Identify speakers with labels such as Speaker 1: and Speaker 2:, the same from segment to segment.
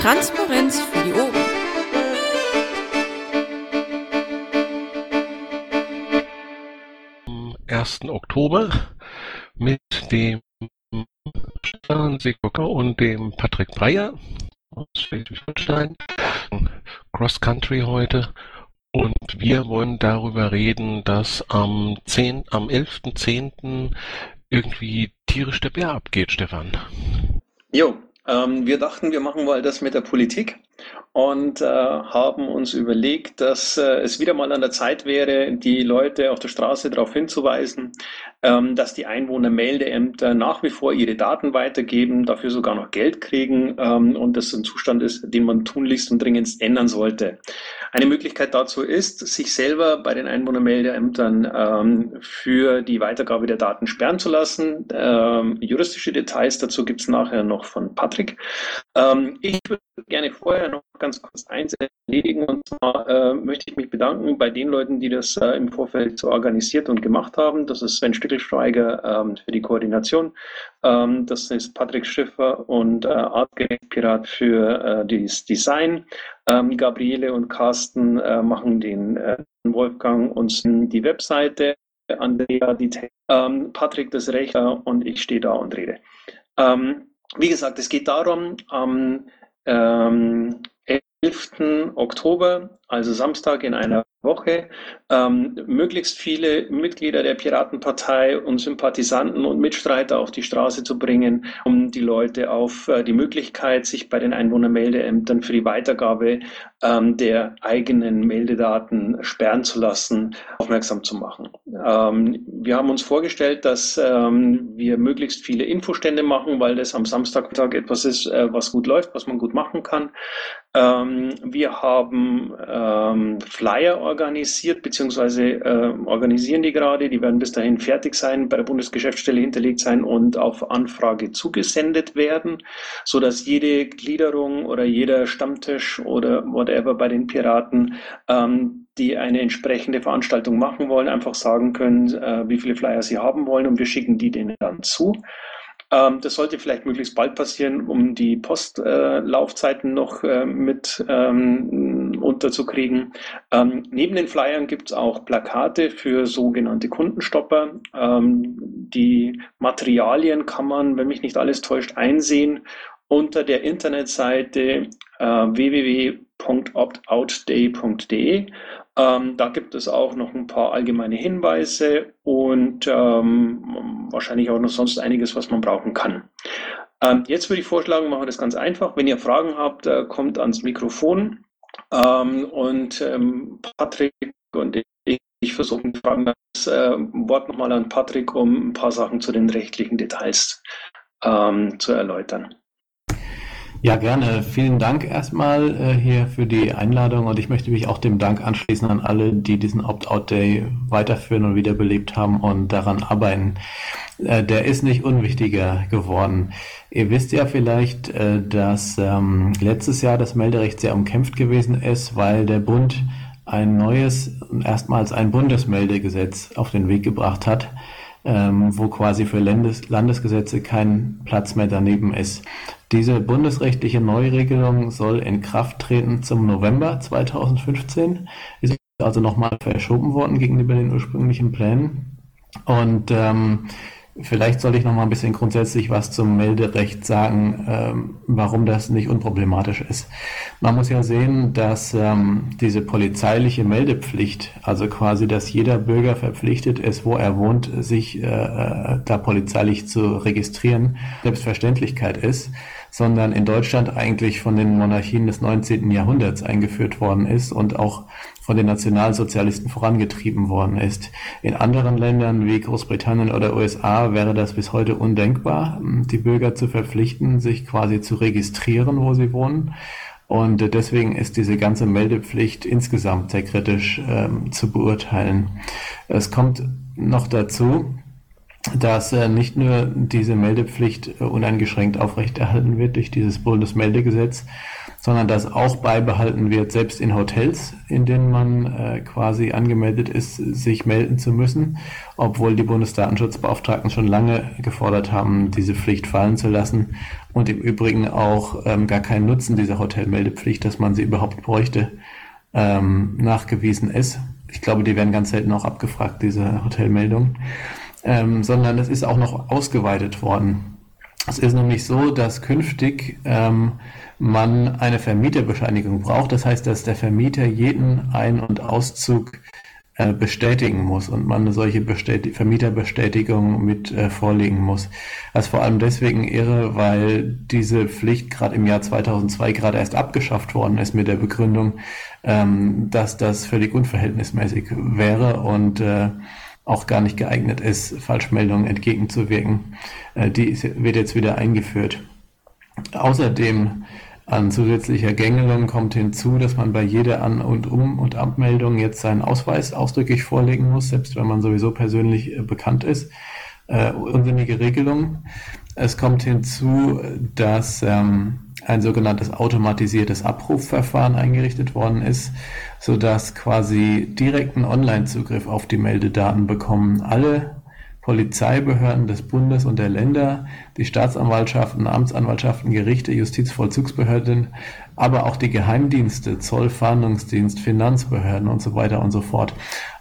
Speaker 1: Transparenz für die Ohren.
Speaker 2: Am 1. Oktober mit dem Stefan Seegucker und dem Patrick Breyer aus Schleswig-Holstein. Cross Country heute. Und wir wollen darüber reden, dass am 10, am 11.10. irgendwie tierisch der Bär abgeht, Stefan.
Speaker 3: Jo, ähm, wir dachten, wir machen mal das mit der Politik und äh, haben uns überlegt, dass äh, es wieder mal an der Zeit wäre, die Leute auf der Straße darauf hinzuweisen, dass die Einwohnermeldeämter nach wie vor ihre Daten weitergeben, dafür sogar noch Geld kriegen ähm, und das ein Zustand ist, den man tunlichst und dringend ändern sollte. Eine Möglichkeit dazu ist, sich selber bei den Einwohnermeldeämtern ähm, für die Weitergabe der Daten sperren zu lassen. Ähm, juristische Details dazu gibt es nachher noch von Patrick. Ähm, ich würde gerne vorher noch ganz kurz eins erledigen. Und zwar äh, möchte ich mich bedanken bei den Leuten, die das äh, im Vorfeld so organisiert und gemacht haben. Das ist Sven Stückelstreiger ähm, für die Koordination. Ähm, das ist Patrick Schiffer und äh, Artgerecht Pirat für äh, das Design. Ähm, Gabriele und Carsten äh, machen den äh, Wolfgang uns die Webseite. Andrea die ähm, Patrick das Recht und ich stehe da und rede. Ähm, wie gesagt, es geht darum, ähm, 11. Oktober, also Samstag in einer Woche, ähm, möglichst viele Mitglieder der Piratenpartei und Sympathisanten und Mitstreiter auf die Straße zu bringen, um die Leute auf äh, die Möglichkeit, sich bei den Einwohnermeldeämtern für die Weitergabe ähm, der eigenen Meldedaten sperren zu lassen, aufmerksam zu machen. Ähm, wir haben uns vorgestellt, dass ähm, wir möglichst viele Infostände machen, weil das am Samstagtag etwas ist, äh, was gut läuft, was man gut machen kann. Ähm, wir haben ähm, Flyer organisiert, beziehungsweise äh, organisieren die gerade. Die werden bis dahin fertig sein, bei der Bundesgeschäftsstelle hinterlegt sein und auf Anfrage zugesendet werden, so dass jede Gliederung oder jeder Stammtisch oder whatever bei den Piraten ähm, die eine entsprechende Veranstaltung machen wollen, einfach sagen können, äh, wie viele Flyer sie haben wollen und wir schicken die denen dann zu. Ähm, das sollte vielleicht möglichst bald passieren, um die Postlaufzeiten äh, noch äh, mit ähm, unterzukriegen. Ähm, neben den Flyern gibt es auch Plakate für sogenannte Kundenstopper. Ähm, die Materialien kann man, wenn mich nicht alles täuscht, einsehen unter der Internetseite äh, www.optoutday.de. Ähm, da gibt es auch noch ein paar allgemeine Hinweise und ähm, wahrscheinlich auch noch sonst einiges, was man brauchen kann. Ähm, jetzt würde ich vorschlagen, machen wir das ganz einfach. Wenn ihr Fragen habt, äh, kommt ans Mikrofon ähm, und ähm, Patrick und ich, ich versuche Fragen das äh, Wort nochmal an Patrick, um ein paar Sachen zu den rechtlichen Details ähm, zu erläutern.
Speaker 4: Ja, gerne. Vielen Dank erstmal äh, hier für die Einladung und ich möchte mich auch dem Dank anschließen an alle, die diesen Opt-out-Day weiterführen und wiederbelebt haben und daran arbeiten. Äh, der ist nicht unwichtiger geworden. Ihr wisst ja vielleicht, äh, dass ähm, letztes Jahr das Melderecht sehr umkämpft gewesen ist, weil der Bund ein neues, erstmals ein Bundesmeldegesetz auf den Weg gebracht hat ähm, wo quasi für Landes Landesgesetze kein Platz mehr daneben ist. Diese bundesrechtliche Neuregelung soll in Kraft treten zum November 2015, ist also nochmal verschoben worden gegenüber den ursprünglichen Plänen. Und ähm, Vielleicht soll ich noch mal ein bisschen grundsätzlich was zum Melderecht sagen, ähm, warum das nicht unproblematisch ist. Man muss ja sehen, dass ähm, diese polizeiliche Meldepflicht, also quasi, dass jeder Bürger verpflichtet ist, wo er wohnt, sich äh, äh da polizeilich zu registrieren, Selbstverständlichkeit ist sondern in Deutschland eigentlich von den Monarchien des 19. Jahrhunderts eingeführt worden ist und auch von den Nationalsozialisten vorangetrieben worden ist. In anderen Ländern wie Großbritannien oder USA wäre das bis heute undenkbar, die Bürger zu verpflichten, sich quasi zu registrieren, wo sie wohnen. Und deswegen ist diese ganze Meldepflicht insgesamt sehr kritisch ähm, zu beurteilen. Es kommt noch dazu, dass äh, nicht nur diese Meldepflicht äh, uneingeschränkt aufrechterhalten wird durch dieses Bundesmeldegesetz, sondern dass auch beibehalten wird, selbst in Hotels, in denen man äh, quasi angemeldet ist, sich melden zu müssen, obwohl die Bundesdatenschutzbeauftragten schon lange gefordert haben, diese Pflicht fallen zu lassen und im Übrigen auch ähm, gar keinen Nutzen dieser Hotelmeldepflicht, dass man sie überhaupt bräuchte, ähm, nachgewiesen ist. Ich glaube, die werden ganz selten auch abgefragt, diese Hotelmeldungen, ähm, sondern es ist auch noch ausgeweitet worden. Es ist nämlich so, dass künftig ähm, man eine Vermieterbescheinigung braucht. Das heißt, dass der Vermieter jeden Ein- und Auszug äh, bestätigen muss und man eine solche Bestät Vermieterbestätigung mit äh, vorlegen muss. Das ist vor allem deswegen irre, weil diese Pflicht gerade im Jahr 2002 gerade erst abgeschafft worden ist mit der Begründung, ähm, dass das völlig unverhältnismäßig wäre und äh, auch gar nicht geeignet ist, Falschmeldungen entgegenzuwirken. Äh, die wird jetzt wieder eingeführt. Außerdem an zusätzlicher Gängelung kommt hinzu, dass man bei jeder An- und Um- und Abmeldung jetzt seinen Ausweis ausdrücklich vorlegen muss, selbst wenn man sowieso persönlich äh, bekannt ist. Äh, unsinnige Regelung. Es kommt hinzu, dass ähm, ein sogenanntes automatisiertes Abrufverfahren eingerichtet worden ist, sodass quasi direkten Online-Zugriff auf die Meldedaten bekommen alle Polizeibehörden des Bundes und der Länder, die Staatsanwaltschaften, Amtsanwaltschaften, Gerichte, Justizvollzugsbehörden, aber auch die Geheimdienste, Zoll, Fahndungsdienst, Finanzbehörden und so weiter und so fort.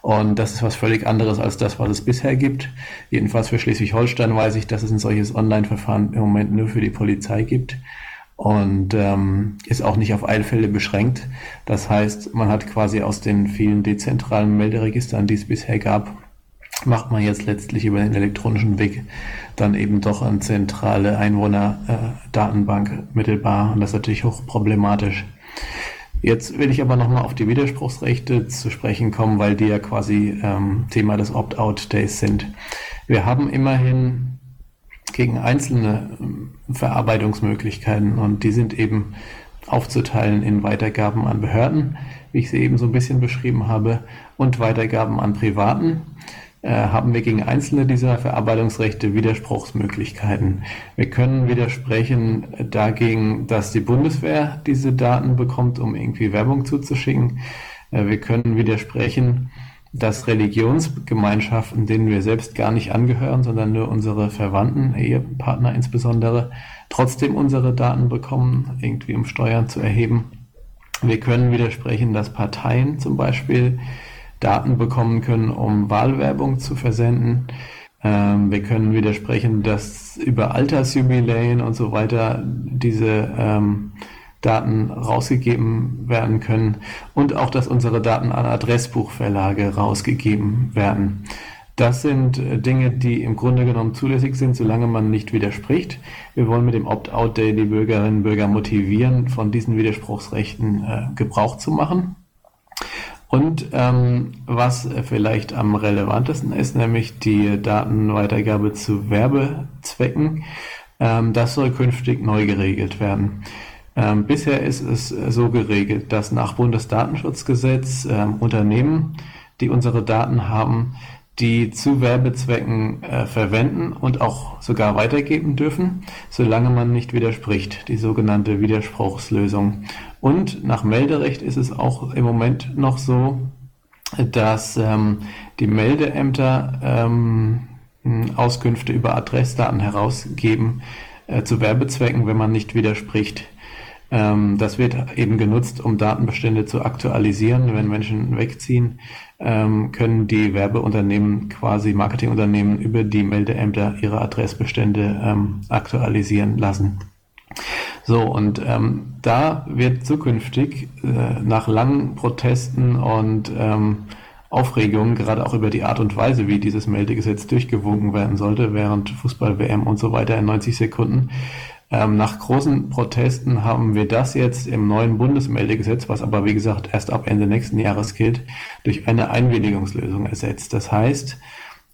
Speaker 4: Und das ist was völlig anderes als das, was es bisher gibt. Jedenfalls für Schleswig-Holstein weiß ich, dass es ein solches Online-Verfahren im Moment nur für die Polizei gibt und ähm, ist auch nicht auf Eilfälle beschränkt. Das heißt, man hat quasi aus den vielen dezentralen Melderegistern, die es bisher gab, macht man jetzt letztlich über den elektronischen Weg dann eben doch eine zentrale Einwohnerdatenbank mittelbar und das ist natürlich hochproblematisch. Jetzt will ich aber nochmal auf die Widerspruchsrechte zu sprechen kommen, weil die ja quasi ähm, Thema des Opt-out-Days sind. Wir haben immerhin gegen einzelne ähm, Verarbeitungsmöglichkeiten und die sind eben aufzuteilen in Weitergaben an Behörden, wie ich sie eben so ein bisschen beschrieben habe, und Weitergaben an Privaten. Äh, haben wir gegen einzelne dieser Verarbeitungsrechte Widerspruchsmöglichkeiten. Wir können widersprechen dagegen, dass die Bundeswehr diese Daten bekommt, um irgendwie Werbung zuzuschicken. Äh, wir können widersprechen, dass Religionsgemeinschaften, denen wir selbst gar nicht angehören, sondern nur unsere Verwandten, Ehepartner insbesondere, trotzdem unsere Daten bekommen, irgendwie um Steuern zu erheben. Wir können widersprechen, dass Parteien zum Beispiel Daten bekommen können, um Wahlwerbung zu versenden. Ähm, wir können widersprechen, dass über Altersjubiläen und so weiter diese ähm, Daten rausgegeben werden können und auch, dass unsere Daten an Adressbuchverlage rausgegeben werden. Das sind äh, Dinge, die im Grunde genommen zulässig sind, solange man nicht widerspricht. Wir wollen mit dem Opt-out-Day die Bürgerinnen und Bürger motivieren, von diesen Widerspruchsrechten äh, Gebrauch zu machen. Und ähm, was vielleicht am relevantesten ist, nämlich die Datenweitergabe zu Werbezwecken, ähm, das soll künftig neu geregelt werden. Ähm, bisher ist es so geregelt, dass nach Bundesdatenschutzgesetz ähm, Unternehmen, die unsere Daten haben, die zu Werbezwecken äh, verwenden und auch sogar weitergeben dürfen, solange man nicht widerspricht, die sogenannte Widerspruchslösung. Und nach Melderecht ist es auch im Moment noch so, dass ähm, die Meldeämter ähm, Auskünfte über Adressdaten herausgeben äh, zu Werbezwecken, wenn man nicht widerspricht. Ähm, das wird eben genutzt, um Datenbestände zu aktualisieren. Wenn Menschen wegziehen, ähm, können die Werbeunternehmen, quasi Marketingunternehmen über die Meldeämter ihre Adressbestände ähm, aktualisieren lassen. So, und ähm, da wird zukünftig äh, nach langen Protesten und ähm, Aufregungen, gerade auch über die Art und Weise, wie dieses Meldegesetz durchgewunken werden sollte, während Fußball-WM und so weiter in 90 Sekunden, nach großen Protesten haben wir das jetzt im neuen Bundesmeldegesetz, was aber wie gesagt erst ab Ende nächsten Jahres gilt, durch eine Einwilligungslösung ersetzt. Das heißt,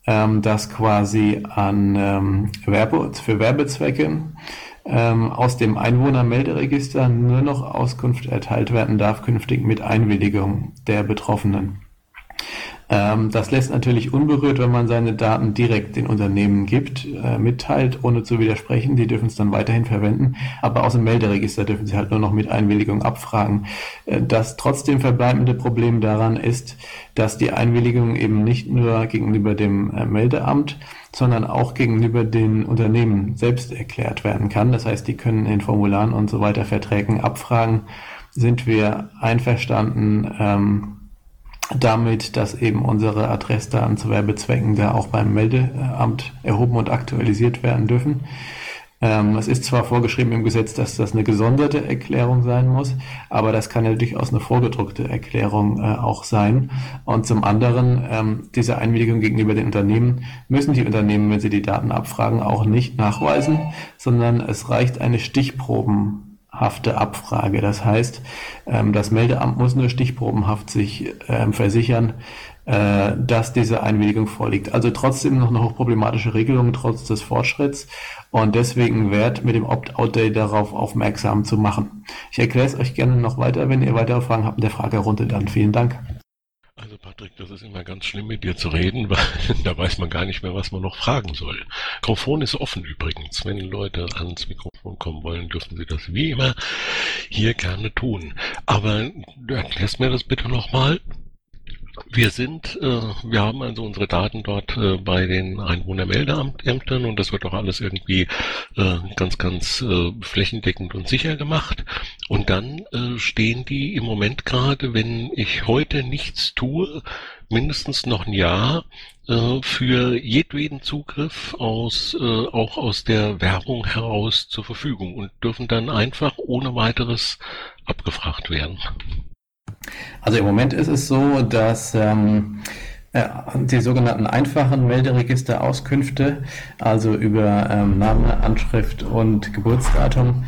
Speaker 4: ähm, dass quasi an ähm, Werbe, für Werbezwecke ähm, aus dem Einwohnermelderegister nur noch Auskunft erteilt werden darf, künftig mit Einwilligung der Betroffenen. Ähm, das lässt natürlich unberührt, wenn man seine Daten direkt den Unternehmen gibt, äh, mitteilt, ohne zu widersprechen. Die dürfen es dann weiterhin verwenden. Aber aus dem Melderegister dürfen sie halt nur noch mit Einwilligung abfragen. Äh, das trotzdem verbleibende Problem daran ist, dass die Einwilligung eben nicht nur gegenüber dem äh, Meldeamt, sondern auch gegenüber den Unternehmen selbst erklärt werden kann. Das heißt, die können in Formularen und so weiter Verträgen abfragen, sind wir einverstanden, ähm, damit, dass eben unsere Adressdaten zu Werbezwecken da auch beim Meldeamt erhoben und aktualisiert werden dürfen. Ähm, es ist zwar vorgeschrieben im Gesetz, dass das eine gesonderte Erklärung sein muss, aber das kann ja durchaus eine vorgedruckte Erklärung äh, auch sein. Und zum anderen, ähm, diese Einwilligung gegenüber den Unternehmen müssen die Unternehmen, wenn sie die Daten abfragen, auch nicht nachweisen, sondern es reicht eine Stichproben hafte Abfrage. Das heißt, ähm, das Meldeamt muss nur stichprobenhaft sich ähm, versichern, äh, dass diese Einwilligung vorliegt. Also trotzdem noch eine hochproblematische Regelung trotz des Fortschritts und deswegen wert mit dem Opt-out-Day darauf aufmerksam zu machen. Ich erkläre es euch gerne noch weiter, wenn ihr weitere Fragen habt in der Fragerunde dann. Vielen Dank.
Speaker 2: Patrick, das ist immer ganz schlimm mit dir zu reden, weil da weiß man gar nicht mehr, was man noch fragen soll. Mikrofon ist offen übrigens. Wenn Leute ans Mikrofon kommen wollen, dürfen sie das wie immer hier gerne tun. Aber du erklärst mir das bitte nochmal. Wir sind, äh, wir haben also unsere Daten dort äh, bei den Einwohnermeldeämtern und das wird auch alles irgendwie äh, ganz, ganz äh, flächendeckend und sicher gemacht. Und dann äh, stehen die im Moment gerade, wenn ich heute nichts tue, mindestens noch ein Jahr äh, für jedweden Zugriff aus, auch aus der Werbung heraus zur Verfügung und dürfen dann einfach ohne weiteres abgefragt werden.
Speaker 4: Also im Moment ist es so, dass ähm, äh, die sogenannten einfachen Melderegisterauskünfte, also über ähm, Name, Anschrift und Geburtsdatum,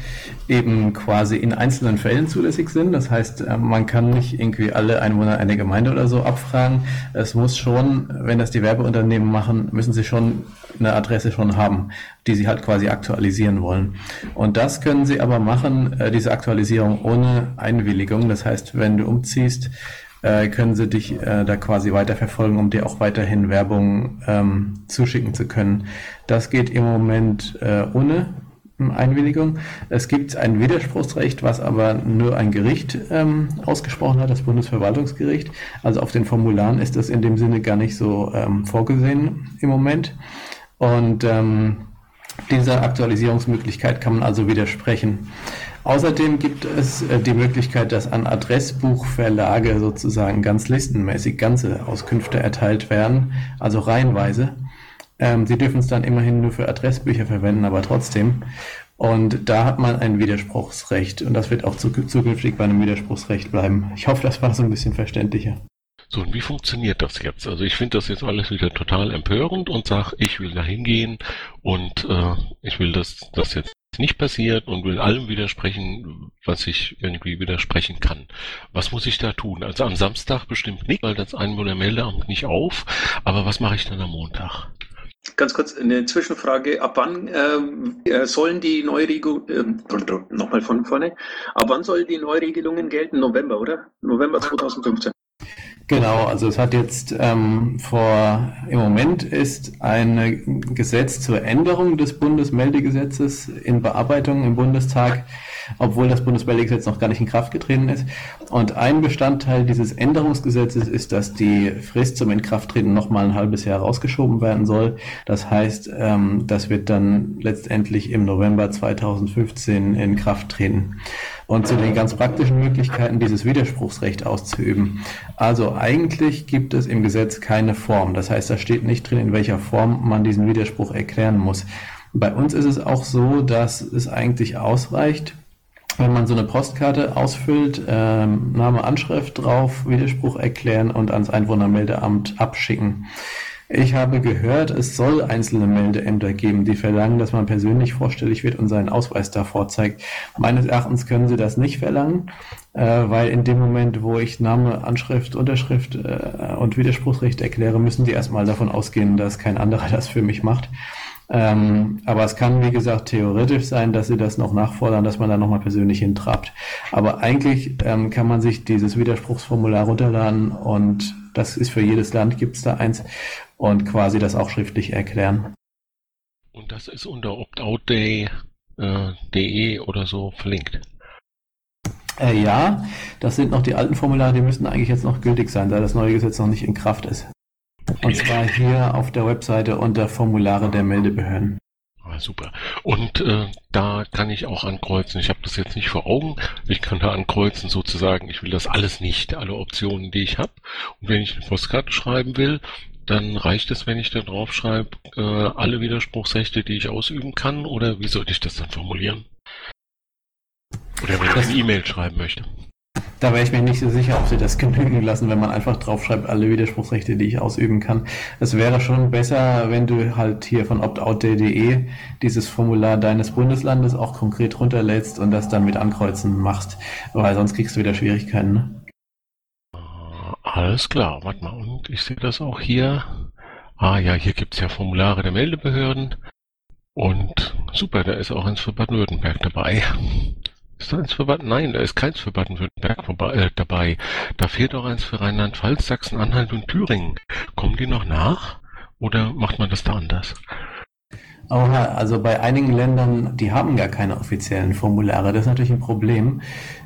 Speaker 4: eben quasi in einzelnen Fällen zulässig sind. Das heißt, äh, man kann nicht irgendwie alle Einwohner einer Gemeinde oder so abfragen. Es muss schon, wenn das die Werbeunternehmen machen, müssen sie schon eine Adresse schon haben, die sie halt quasi aktualisieren wollen. Und das können sie aber machen, äh, diese Aktualisierung ohne Einwilligung. Das heißt, wenn du umziehst, äh, können sie dich da quasi weiterverfolgen, um dir auch weiterhin Werbung ähm, zuschicken zu können. Das geht im Moment ohne Einwilligung. Es gibt ein Widerspruchsrecht, was aber nur ein Gericht ähm, ausgesprochen hat, das Bundesverwaltungsgericht. Also auf den Formularen ist das in dem Sinne gar nicht so ähm, vorgesehen im Moment. Und ähm, dieser Aktualisierungsmöglichkeit kann man also widersprechen. Außerdem gibt es äh, die Möglichkeit, dass an Adressbuchverlage sozusagen ganz listenmäßig ganze Auskünfte erteilt werden, also reihenweise. Ähm, sie dürfen es dann immerhin nur für Adressbücher verwenden, aber trotzdem. Und da hat man ein Widerspruchsrecht und das wird auch zukünftig bei einem Widerspruchsrecht bleiben. Ich hoffe, das war so ein bisschen verständlicher.
Speaker 2: So, und wie funktioniert das jetzt? Also ich finde das jetzt alles wieder total empörend und sage, ich will da hingehen und äh, ich will, dass das jetzt nicht passiert und will allem widersprechen, was ich irgendwie widersprechen kann. Was muss ich da tun? Also am Samstag bestimmt nicht, weil das Einwohnermeldeamt nicht auf, aber was mache ich dann am Montag?
Speaker 3: Ganz kurz eine Zwischenfrage. Ab wann äh, äh sollen die Neuregelungen, äh, nochmal von vorne, ab wann sollen die Neuregelungen gelten? November, oder? November 2015.
Speaker 4: Genau, also es hat jetzt ähm, vor, im Moment ist ein Gesetz zur Änderung des Bundesmeldegesetzes in Bearbeitung im Bundestag, obwohl das Bundesmeldegesetz noch gar nicht in Kraft getreten ist. Und ein Bestandteil dieses Änderungsgesetzes ist, dass die Frist zum Inkrafttreten noch mal ein halbes Jahr rausgeschoben werden soll. Das heißt, ähm, das wird dann letztendlich im November 2015 in Kraft treten und zu den ganz praktischen Möglichkeiten, dieses Widerspruchsrecht auszuüben. Also eigentlich gibt es im Gesetz keine Form. Das heißt, da steht nicht drin, in welcher Form man diesen Widerspruch erklären muss. Bei uns ist es auch so, dass es eigentlich ausreicht, wenn man so eine Postkarte ausfüllt, ähm, Name, Anschrift drauf, Widerspruch erklären und ans Einwohnermeldeamt abschicken. Ich habe gehört, es soll einzelne Meldeämter geben, die verlangen, dass man persönlich vorstellig wird und seinen Ausweis davor zeigt. Meines Erachtens können sie das nicht verlangen, äh, weil in dem Moment, wo ich Name, Anschrift, Unterschrift äh, und Widerspruchsrecht erkläre, müssen die erstmal davon ausgehen, dass kein anderer das für mich macht. Ähm, aber es kann, wie gesagt, theoretisch sein, dass sie das noch nachfordern, dass man da nochmal persönlich hintrabt. Aber eigentlich ähm, kann man sich dieses Widerspruchsformular runterladen und Das ist für jedes Land gibt es da eins und quasi das auch schriftlich erklären.
Speaker 2: Und das ist unter optoutday.de äh, oder so verlinkt.
Speaker 4: Äh, ja, das sind noch die alten Formulare, die müssten eigentlich jetzt noch gültig sein, da das neue Gesetz noch nicht in Kraft ist. Und zwar hier auf der Webseite unter Formulare der Meldebehörden.
Speaker 2: Ah, super. Und äh, da kann ich auch ankreuzen. Ich habe das jetzt nicht vor Augen. Ich kann da ankreuzen sozusagen, ich will das alles nicht, alle Optionen, die ich habe. Und wenn ich eine Postkarte schreiben will, dann reicht es, wenn ich da drauf schreibe, äh, alle Widerspruchsrechte, die ich ausüben kann, oder wie sollte ich das dann formulieren? Oder wenn ich eine E-Mail schreiben möchte.
Speaker 4: Da wäre ich mir nicht so sicher, ob sie das genügen lassen, wenn man einfach draufschreibt, alle Widerspruchsrechte, die ich ausüben kann. Es wäre schon besser, wenn du halt hier von optout.de dieses Formular deines Bundeslandes auch konkret runterlädst und das dann mit Ankreuzen machst, weil sonst kriegst du wieder Schwierigkeiten. Ne?
Speaker 2: Alles klar, warte mal, und ich sehe das auch hier. Ah ja, hier gibt es ja Formulare der Meldebehörden. Und super, da ist auch eins für Baden-Württemberg dabei. Ist da eins für Baden? Nein, da ist keins für Baden-Württemberg äh, dabei. Da fehlt auch eins für Rheinland-Pfalz, Sachsen-Anhalt und Thüringen. Kommen die noch nach? Oder macht man das da anders?
Speaker 4: Oha, also bei einigen Ländern, die haben gar keine offiziellen Formulare. Das ist natürlich ein Problem.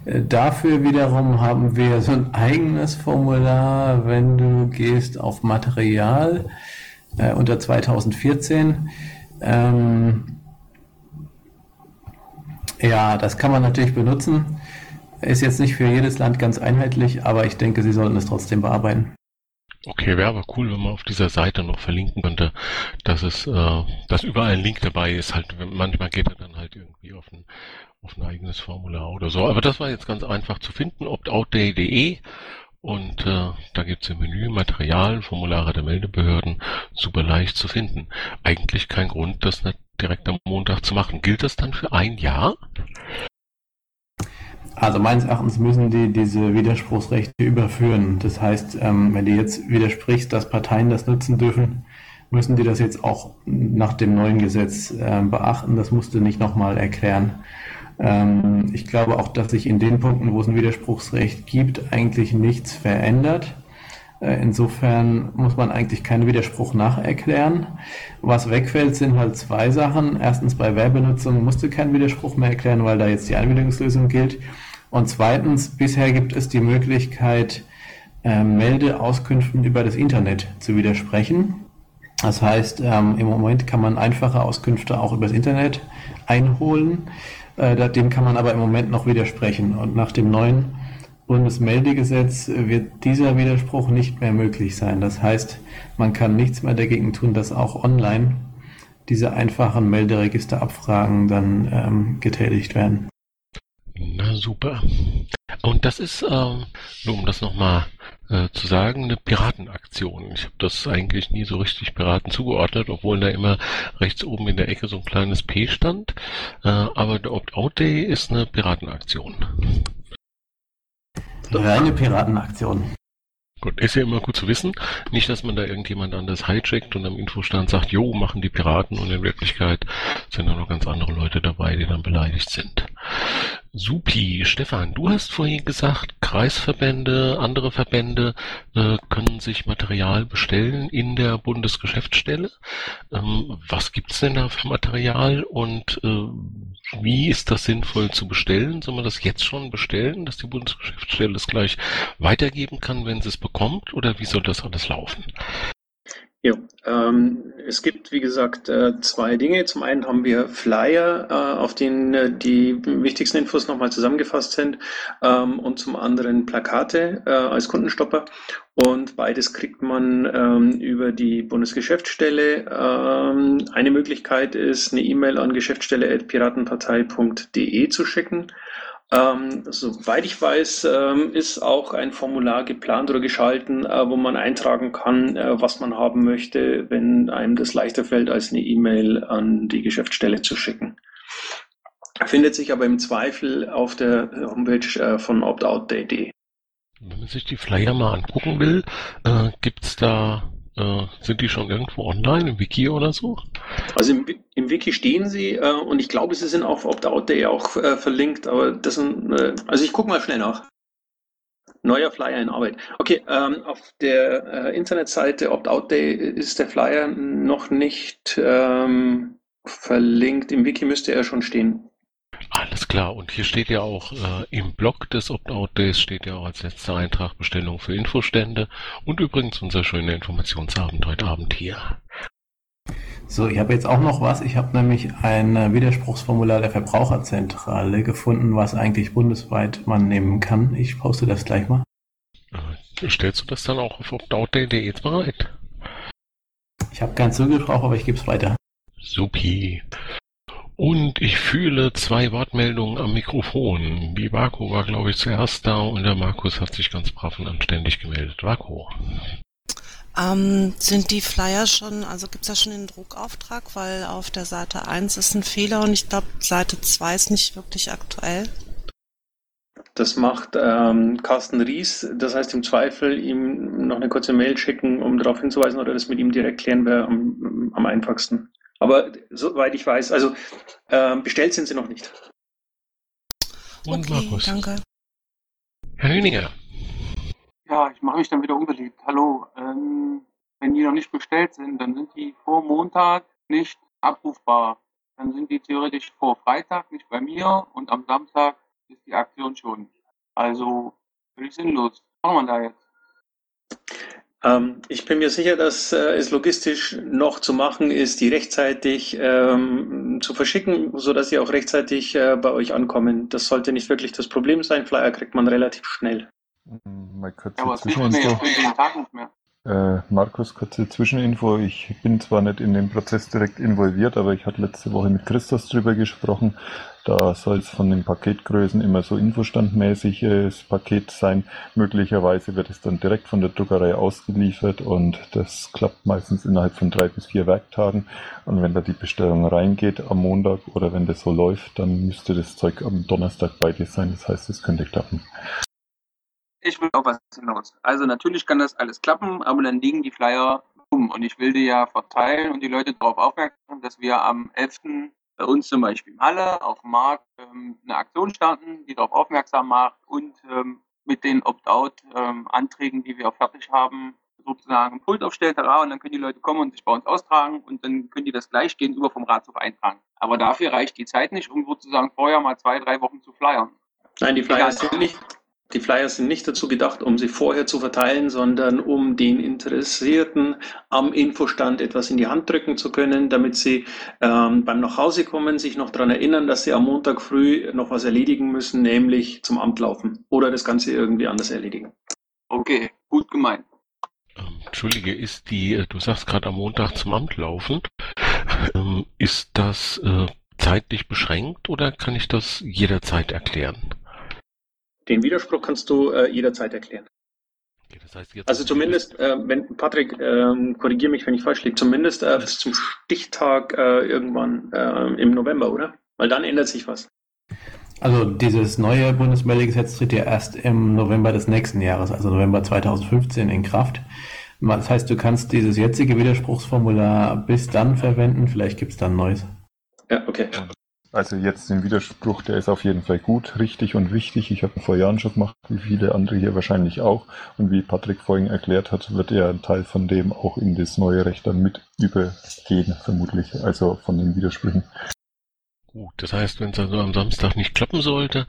Speaker 4: Äh, dafür wiederum haben wir so ein eigenes Formular, wenn du gehst auf Material äh, unter 2014. Ähm, ja, das kann man natürlich benutzen. Ist jetzt nicht für jedes Land ganz einheitlich, aber ich denke, Sie sollten es trotzdem bearbeiten.
Speaker 2: Okay, wäre aber cool, wenn man auf dieser Seite noch verlinken könnte, dass es, äh, dass überall ein Link dabei ist. Halt, manchmal geht er dann halt irgendwie auf ein, auf ein eigenes Formular oder so. Aber das war jetzt ganz einfach zu finden, optoutday.de und äh, da gibt's im Menü Material, Formulare der Meldebehörden, super leicht zu finden. Eigentlich kein Grund, das nicht direkt am Montag zu machen. Gilt das dann für ein Jahr?
Speaker 4: Also meines Erachtens müssen die diese Widerspruchsrechte überführen. Das heißt, ähm, wenn du jetzt widersprichst, dass Parteien das nutzen dürfen, müssen die das jetzt auch nach dem neuen Gesetz äh, beachten. Das musst du nicht nochmal erklären. Ähm, ich glaube auch, dass sich in den Punkten, wo es ein Widerspruchsrecht gibt, eigentlich nichts verändert. Äh, insofern muss man eigentlich keinen Widerspruch nacherklären. Was wegfällt, sind halt zwei Sachen. Erstens, bei Werbenutzung musst du keinen Widerspruch mehr erklären, weil da jetzt die Einwilligungslösung gilt. Und zweitens, bisher gibt es die Möglichkeit, äh, Meldeauskünften über das Internet zu widersprechen. Das heißt, ähm, im Moment kann man einfache Auskünfte auch übers Internet einholen. Äh, dem kann man aber im Moment noch widersprechen. Und nach dem neuen Bundesmeldegesetz wird dieser Widerspruch nicht mehr möglich sein. Das heißt, man kann nichts mehr dagegen tun, dass auch online diese einfachen Melderegisterabfragen dann ähm, getätigt werden.
Speaker 2: Na super. Und das ist, ähm, nur um das nochmal äh, zu sagen, eine Piratenaktion. Ich habe das eigentlich nie so richtig Piraten zugeordnet, obwohl da immer rechts oben in der Ecke so ein kleines P stand. Äh, aber der Opt-out-Day ist eine Piratenaktion.
Speaker 4: Reine Piratenaktion.
Speaker 2: Gut, ist ja immer gut zu wissen. Nicht, dass man da irgendjemand anders hijackt und am Infostand sagt, jo, machen die Piraten und in Wirklichkeit sind da noch ganz andere Leute dabei, die dann beleidigt sind. Supi, Stefan, du hast vorhin gesagt, Kreisverbände, andere Verbände äh, können sich Material bestellen in der Bundesgeschäftsstelle. Ähm, was gibt's denn da für Material und äh, wie ist das sinnvoll zu bestellen? Soll man das jetzt schon bestellen, dass die Bundesgeschäftsstelle es gleich weitergeben kann, wenn sie es bekommt? Oder wie soll das alles laufen?
Speaker 3: Ja, ähm, es gibt, wie gesagt, äh, zwei Dinge. Zum einen haben wir Flyer, äh, auf denen äh, die wichtigsten Infos nochmal zusammengefasst sind, ähm, und zum anderen Plakate äh, als Kundenstopper. Und beides kriegt man ähm, über die Bundesgeschäftsstelle. Ähm, eine Möglichkeit ist, eine E-Mail an geschäftsstelle.piratenpartei.de zu schicken. Ähm, soweit ich weiß, ähm, ist auch ein Formular geplant oder geschalten, äh, wo man eintragen kann, äh, was man haben möchte, wenn einem das leichter fällt, als eine E-Mail an die Geschäftsstelle zu schicken. Findet sich aber im Zweifel auf der Homepage äh, von optout.de.
Speaker 2: Wenn man sich die Flyer mal angucken will, äh, gibt's da äh, sind die schon irgendwo online im Wiki oder so?
Speaker 3: Also im, im Wiki stehen sie äh, und ich glaube, sie sind auf Opt-out Day auch äh, verlinkt, aber das sind, äh, also ich gucke mal schnell nach. Neuer Flyer in Arbeit. Okay, ähm, auf der äh, Internetseite Opt-out Day ist der Flyer noch nicht ähm, verlinkt. Im Wiki müsste er schon stehen.
Speaker 2: Alles klar. Und hier steht ja auch äh, im Blog des Opt-out Days steht ja auch als letzter Eintrag Bestellung für Infostände und übrigens unser schöner Informationsabend heute Abend hier.
Speaker 4: So, ich habe jetzt auch noch was. Ich habe nämlich ein äh, Widerspruchsformular der Verbraucherzentrale gefunden, was eigentlich bundesweit man nehmen kann. Ich poste das gleich mal.
Speaker 2: Äh, stellst du das dann auch auf optoutday.de jetzt bereit?
Speaker 4: Ich habe keinen Zugriff drauf, aber ich gebe es weiter.
Speaker 2: Supi. Und ich fühle zwei Wortmeldungen am Mikrofon. Die Vaku war, glaube ich, zuerst da und der Markus hat sich ganz brav und anständig gemeldet. Vaku.
Speaker 1: Ähm, sind die Flyer schon, also gibt es da schon den Druckauftrag, weil auf der Seite 1 ist ein Fehler und ich glaube, Seite 2 ist nicht wirklich aktuell.
Speaker 3: Das macht ähm, Carsten Ries. Das heißt, im Zweifel ihm noch eine kurze Mail schicken, um darauf hinzuweisen oder das mit ihm direkt klären wäre am, am einfachsten. Aber soweit ich weiß, also äh, bestellt sind sie noch nicht.
Speaker 2: Und
Speaker 1: okay,
Speaker 2: Markus.
Speaker 1: danke.
Speaker 2: Herr Hüninger.
Speaker 5: Ja, ich mache mich dann wieder unbeliebt. Hallo, ähm, wenn die noch nicht bestellt sind, dann sind die vor Montag nicht abrufbar. Dann sind die theoretisch vor Freitag nicht bei mir und am Samstag ist die Aktion schon. Also völlig sinnlos. Was machen wir da jetzt?
Speaker 3: Ähm, ich bin mir sicher, dass äh, es logistisch noch zu machen ist, die rechtzeitig ähm, zu verschicken, sodass sie auch rechtzeitig äh, bei euch ankommen. Das sollte nicht wirklich das Problem sein. Flyer kriegt man relativ schnell.
Speaker 6: Mal kurze
Speaker 5: Ja,
Speaker 6: Zwischeninfo. Äh, Markus, kurze Zwischeninfo. Ich bin zwar nicht in den Prozess direkt involviert, aber ich hatte letzte Woche mit Christos drüber gesprochen. Da soll es von den Paketgrößen immer so infostandmäßiges Paket sein. Möglicherweise wird es dann direkt von der Druckerei ausgeliefert und das klappt meistens innerhalb von drei bis vier Werktagen. Und wenn da die Bestellung reingeht am Montag oder wenn das so läuft, dann müsste das Zeug am Donnerstag bei dir sein. Das heißt, es könnte klappen.
Speaker 5: Ich will auf was hinaus. Also natürlich kann das alles klappen, aber dann liegen die Flyer rum und ich will die ja verteilen und die Leute darauf aufmerksam dass wir am 11. bei uns zum Beispiel in Halle auf dem Markt ähm, eine Aktion starten, die darauf aufmerksam macht und ähm, mit den Opt-out-Anträgen, die wir fertig haben, sozusagen ein Pult aufstellt da und dann können die Leute kommen und sich bei uns austragen und dann können die das gleich gegenüber vom Ratshof eintragen. Aber dafür reicht die Zeit nicht, um sozusagen vorher mal zwei, drei Wochen zu flyern.
Speaker 3: Nein, die Flyer sind nicht, die Flyer sind nicht dazu gedacht, um sie vorher zu verteilen, sondern um den Interessierten am Infostand etwas in die Hand drücken zu können, damit sie ähm, beim Nachhausekommen sich noch daran erinnern, dass sie am Montag früh noch was erledigen müssen, nämlich zum Amt laufen oder das Ganze irgendwie anders erledigen.
Speaker 5: Okay, gut gemeint.
Speaker 2: Ähm, Entschuldige, ist die, äh, du sagst gerade am Montag zum Amt laufen, ähm, ist das äh, zeitlich beschränkt oder kann ich das jederzeit erklären?
Speaker 3: Den Widerspruch kannst du äh, jederzeit erklären.
Speaker 2: Okay, das heißt jetzt
Speaker 3: Also zumindest, äh, wenn Patrick, ähm, korrigiere mich, wenn ich falsch liege, zumindest äh, bis zum Stichtag äh, irgendwann äh, im November, oder? Weil dann ändert sich was.
Speaker 4: Also dieses neue Bundesmeldegesetz tritt ja erst im November des nächsten Jahres, also November 2015 in Kraft. Das heißt, du kannst dieses jetzige Widerspruchsformular bis dann verwenden, vielleicht gibt es dann ein neues.
Speaker 3: Ja, okay.
Speaker 6: Also jetzt den Widerspruch, der ist auf jeden Fall gut, richtig und wichtig. Ich habe ihn vor Jahren schon gemacht, wie viele andere hier wahrscheinlich auch. Und wie Patrick vorhin erklärt hat, wird ja ein Teil von dem auch in das neue Recht dann mit übergehen, vermutlich. Also von den Widersprüchen.
Speaker 2: Gut, das heißt, wenn es also am Samstag nicht klappen sollte,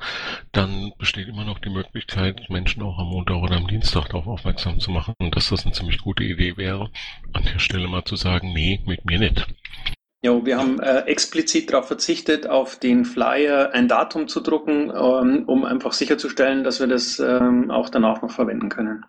Speaker 2: dann besteht immer noch die Möglichkeit, Menschen auch am Montag oder am Dienstag darauf aufmerksam zu machen dass das eine ziemlich gute Idee wäre, an der Stelle mal zu sagen, nee, mit mir nicht.
Speaker 3: Jo, wir haben äh, explizit darauf verzichtet, auf den Flyer ein Datum zu drucken, ähm, um einfach sicherzustellen, dass wir das ähm, auch danach noch verwenden können.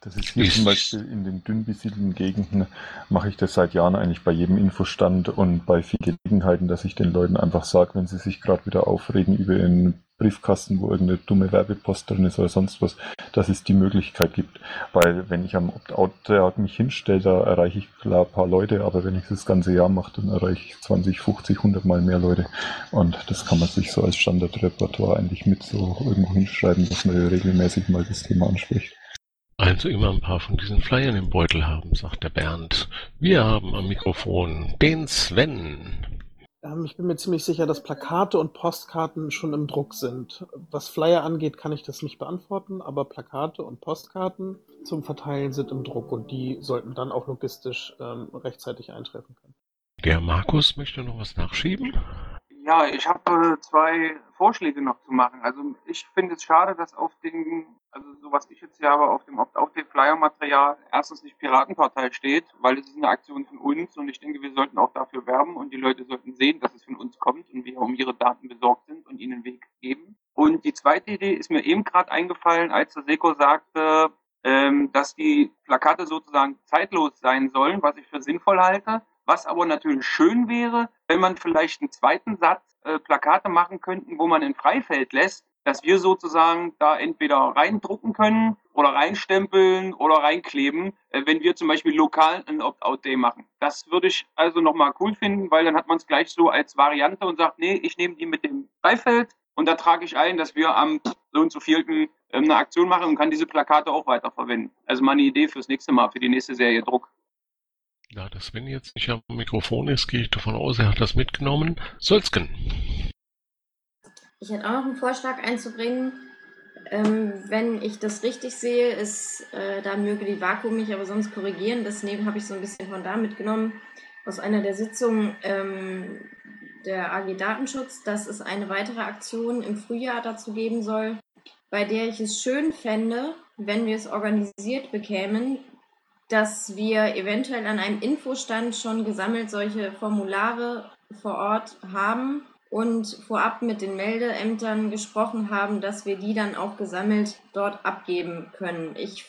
Speaker 6: Das ist hier
Speaker 2: Ist-
Speaker 6: zum Beispiel in den dünn besiedelten Gegenden, mache ich das seit Jahren eigentlich bei jedem Infostand und bei vielen Gelegenheiten, dass ich den Leuten einfach sage, wenn sie sich gerade wieder aufregen über ihren Briefkasten, wo irgendeine dumme Werbepost drin ist oder sonst was, dass es die Möglichkeit gibt. Weil wenn ich am Opt-out mich hinstelle, da erreiche ich klar ein paar Leute, aber wenn ich das ganze Jahr mache, dann erreiche ich 20, 50, 100 Mal mehr Leute. Und das kann man sich so als Standardrepertoire eigentlich mit so irgendwo hinschreiben, dass man regelmäßig mal das Thema anspricht.
Speaker 2: Also immer ein paar von diesen Flyern im Beutel haben, sagt der Bernd. Wir haben am Mikrofon den Sven.
Speaker 7: Ähm, ich bin mir ziemlich sicher, dass Plakate und Postkarten schon im Druck sind. Was Flyer angeht, kann ich das nicht beantworten, aber Plakate und Postkarten zum Verteilen sind im Druck und die sollten dann auch logistisch ähm, rechtzeitig eintreffen können.
Speaker 2: Der Markus möchte noch was nachschieben.
Speaker 5: Ja, ich habe äh, zwei Vorschläge noch zu machen. Also ich finde es schade, dass auf den, also so was ich jetzt hier habe, auf dem Opt-out-Flyer-Material erstens nicht Piratenpartei steht, weil es ist eine Aktion von uns und ich denke, wir sollten auch dafür werben und die Leute sollten sehen, dass es von uns kommt und wir um ihre Daten besorgt sind und ihnen einen Weg geben. Und die zweite Idee ist mir eben gerade eingefallen, als der Seko sagte, ähm, dass die Plakate sozusagen zeitlos sein sollen, was ich für sinnvoll halte. Was aber natürlich schön wäre, wenn man vielleicht einen zweiten Satz äh, Plakate machen könnten, wo man ein Freifeld lässt, dass wir sozusagen da entweder reindrucken können oder reinstempeln oder reinkleben, äh, wenn wir zum Beispiel lokal ein Opt-out-Day machen. Das würde ich also nochmal cool finden, weil dann hat man es gleich so als Variante und sagt, nee, ich nehme die mit dem Freifeld und da trage ich ein, dass wir am so und so vierten ähm, eine Aktion machen und kann diese Plakate auch weiterverwenden. Also meine Idee fürs nächste Mal, für die nächste Serie Druck.
Speaker 2: Da das Sven jetzt nicht am Mikrofon ist, gehe ich davon aus, er hat das mitgenommen. Solzken.
Speaker 8: Ich hätte auch noch einen Vorschlag einzubringen. Ähm, wenn ich das richtig sehe, ist, äh, da möge die Vakuum mich aber sonst korrigieren. Das habe ich so ein bisschen von da mitgenommen aus einer der Sitzungen ähm, der AG Datenschutz, dass es eine weitere Aktion im Frühjahr dazu geben soll, bei der ich es schön fände, wenn wir es organisiert bekämen, dass wir eventuell an einem Infostand schon gesammelt solche Formulare vor Ort haben und vorab mit den Meldeämtern gesprochen haben, dass wir die dann auch gesammelt dort abgeben können. Ich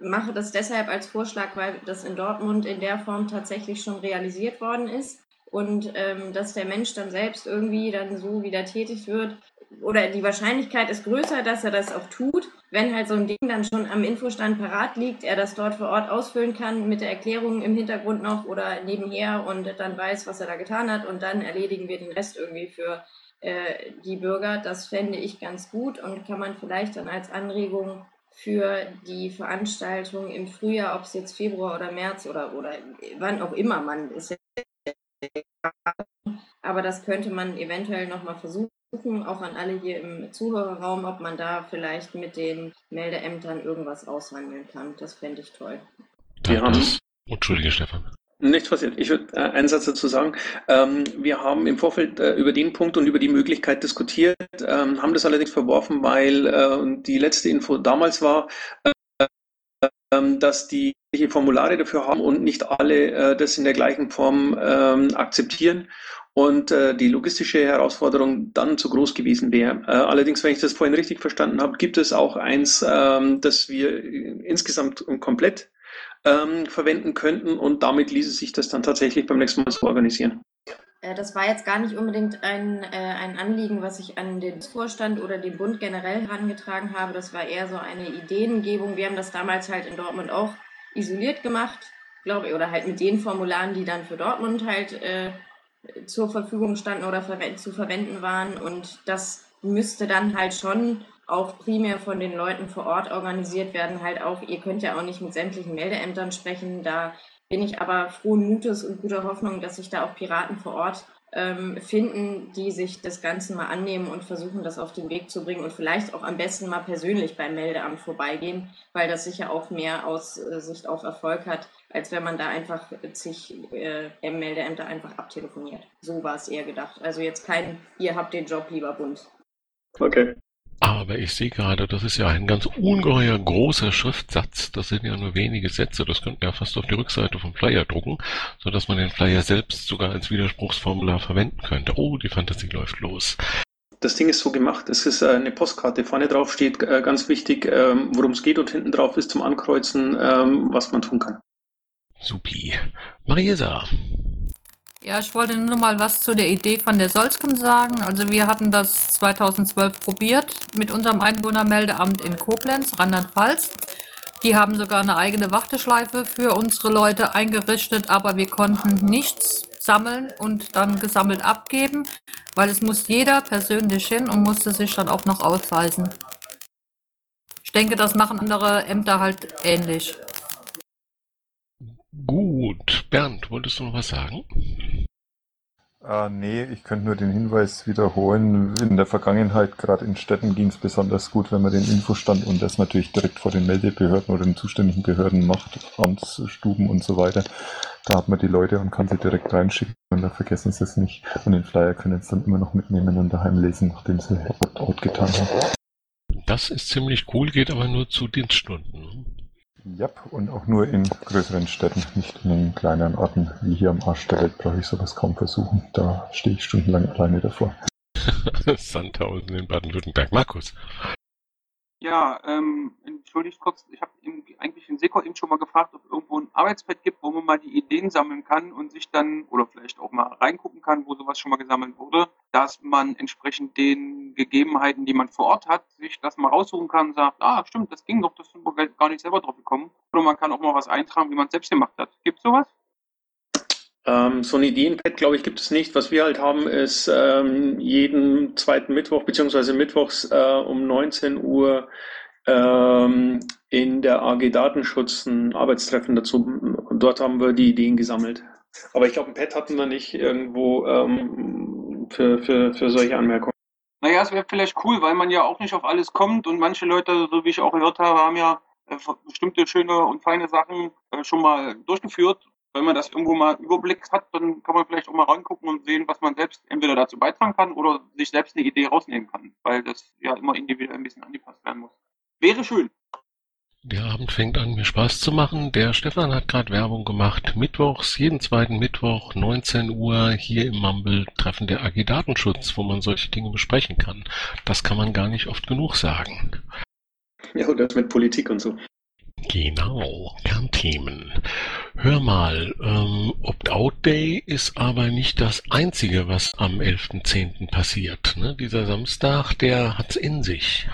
Speaker 8: mache das deshalb als Vorschlag, weil das in Dortmund in der Form tatsächlich schon realisiert worden ist und ähm, dass der Mensch dann selbst irgendwie dann so wieder tätig wird, oder die Wahrscheinlichkeit ist größer, dass er das auch tut, wenn halt so ein Ding dann schon am Infostand parat liegt, er das dort vor Ort ausfüllen kann mit der Erklärung im Hintergrund noch oder nebenher und dann weiß, was er da getan hat und dann erledigen wir den Rest irgendwie für äh, die Bürger. Das fände ich ganz gut und kann man vielleicht dann als Anregung für die Veranstaltung im Frühjahr, ob es jetzt Februar oder März oder, oder wann auch immer man ist. Aber das könnte man eventuell nochmal versuchen auch an alle hier im Zuhörerraum, ob man da vielleicht mit den Meldeämtern irgendwas aushandeln kann. Das fände ich toll.
Speaker 2: Wir haben. Entschuldige, Stefan.
Speaker 3: Nichts passiert. Ich würde äh, einen Satz dazu sagen. Ähm, wir haben im Vorfeld äh, über den Punkt und über die Möglichkeit diskutiert, ähm, haben das allerdings verworfen, weil äh, die letzte Info damals war, dass die Formulare dafür haben und nicht alle äh, das in der gleichen Form ähm, akzeptieren und äh, die logistische Herausforderung dann zu groß gewesen wäre. Äh, allerdings, wenn ich das vorhin richtig verstanden habe, gibt es auch eins, ähm, das wir insgesamt komplett ähm, verwenden könnten und damit ließe sich das dann tatsächlich beim nächsten Mal so organisieren.
Speaker 8: Äh, das war jetzt gar nicht unbedingt ein, äh, ein Anliegen, was ich an den Vorstand oder den Bund generell herangetragen habe. Das war eher so eine Ideengebung. Wir haben das damals halt in Dortmund auch isoliert gemacht, glaube ich, oder halt mit den Formularen, die dann für Dortmund halt äh, zur Verfügung standen oder zu verwenden waren. Und das müsste dann halt schon auch primär von den Leuten vor Ort organisiert werden. Halt auch, ihr könnt ja auch nicht mit sämtlichen Meldeämtern sprechen. Da bin ich aber frohen Mutes und guter Hoffnung, dass sich da auch Piraten vor Ort ähm, finden, die sich das Ganze mal annehmen und versuchen, das auf den Weg zu bringen und vielleicht auch am besten mal persönlich beim Meldeamt vorbeigehen, weil das sicher auch mehr Aussicht auf Erfolg hat, als wenn man da einfach sich äh, Meldeämter einfach abtelefoniert. So war es eher gedacht. Also jetzt kein, ihr habt den Job, lieber Bund.
Speaker 3: Okay.
Speaker 2: Aber ich sehe gerade, das ist ja ein ganz ungeheuer großer Schriftsatz. Das sind ja nur wenige Sätze. Das könnte man ja fast auf die Rückseite vom Flyer drucken, sodass man den Flyer selbst sogar als Widerspruchsformular verwenden könnte. Oh, die Fantasie läuft los.
Speaker 3: Das Ding ist so gemacht, es ist äh, eine Postkarte. Vorne drauf steht äh, ganz wichtig, ähm, worum es geht und hinten drauf ist zum Ankreuzen, ähm, was man tun kann.
Speaker 2: Supi. Mariesa.
Speaker 9: Ja, ich wollte nur mal was zu der Idee von der Solsken sagen. Also wir hatten das 2012 probiert mit unserem Einwohnermeldeamt in Koblenz, Rheinland-Pfalz. Die haben sogar eine eigene Warteschleife für unsere Leute eingerichtet, aber wir konnten nichts sammeln und dann gesammelt abgeben, weil es muss jeder persönlich hin und musste sich dann auch noch ausweisen. Ich denke, das machen andere Ämter halt ähnlich.
Speaker 2: Gut, Bernd, wolltest du noch was sagen?
Speaker 6: Äh, nee, ich könnte nur den Hinweis wiederholen. In der Vergangenheit, gerade in Städten, ging es besonders gut, wenn man den Infostand und das natürlich direkt vor den Meldebehörden oder den zuständigen Behörden macht, Amtsstuben und so weiter. Da hat man die Leute und kann sie direkt reinschicken und da vergessen sie es nicht. Und den Flyer können sie dann immer noch mitnehmen und daheim lesen, nachdem sie Opt-out getan haben.
Speaker 2: Das ist ziemlich cool, geht aber nur zu Dienststunden.
Speaker 6: Ja, und auch nur in größeren Städten, nicht in den kleineren Orten. Wie hier am Arsch der Welt brauche ich sowas kaum versuchen. Da stehe ich stundenlang alleine davor.
Speaker 2: Sandhausen in Baden-Württemberg. Markus.
Speaker 5: Ja, ähm, entschuldigt kurz, ich habe eigentlich den Seko eben schon mal gefragt, ob es irgendwo ein Arbeitspad gibt, wo man mal die Ideen sammeln kann und sich dann, oder vielleicht auch mal reingucken kann, wo sowas schon mal gesammelt wurde, dass man entsprechend den Gegebenheiten, die man vor Ort hat, sich das mal raussuchen kann und sagt, ah, stimmt, das ging doch, das sind wir gar nicht selber drauf gekommen. Oder man kann auch mal was eintragen, wie man es selbst gemacht hat. Gibt sowas?
Speaker 3: Ähm, so ein Ideenpad, glaube ich, gibt es nicht. Was wir halt haben, ist ähm, jeden zweiten Mittwoch beziehungsweise mittwochs äh, um 19 Uhr ähm, in der AG Datenschutz ein Arbeitstreffen dazu. Und dort haben wir die Ideen gesammelt. Aber ich glaube, ein Pad hatten wir nicht irgendwo ähm, für, für, für solche Anmerkungen.
Speaker 5: Naja, es wäre vielleicht cool, weil man ja auch nicht auf alles kommt und manche Leute, so wie ich auch gehört habe, haben ja äh, bestimmte schöne und feine Sachen äh, schon mal durchgeführt wenn man das irgendwo mal Überblick hat, dann kann man vielleicht auch mal reingucken und sehen, was man selbst entweder dazu beitragen kann oder sich selbst eine Idee rausnehmen kann, weil das ja immer individuell ein bisschen angepasst werden muss. Wäre schön.
Speaker 2: Der Abend fängt an, mir Spaß zu machen. Der Stefan hat gerade Werbung gemacht. Mittwochs, jeden zweiten Mittwoch, 19 Uhr, hier im Mumble Treffen der AG Datenschutz, wo man solche Dinge besprechen kann. Das kann man gar nicht oft genug sagen.
Speaker 3: Ja, und das mit Politik und so.
Speaker 2: Genau, Kernthemen. Hör mal, ähm, Opt-out-Day ist aber nicht das Einzige, was am 11.10. passiert. Ne? Dieser Samstag, der hat's in sich.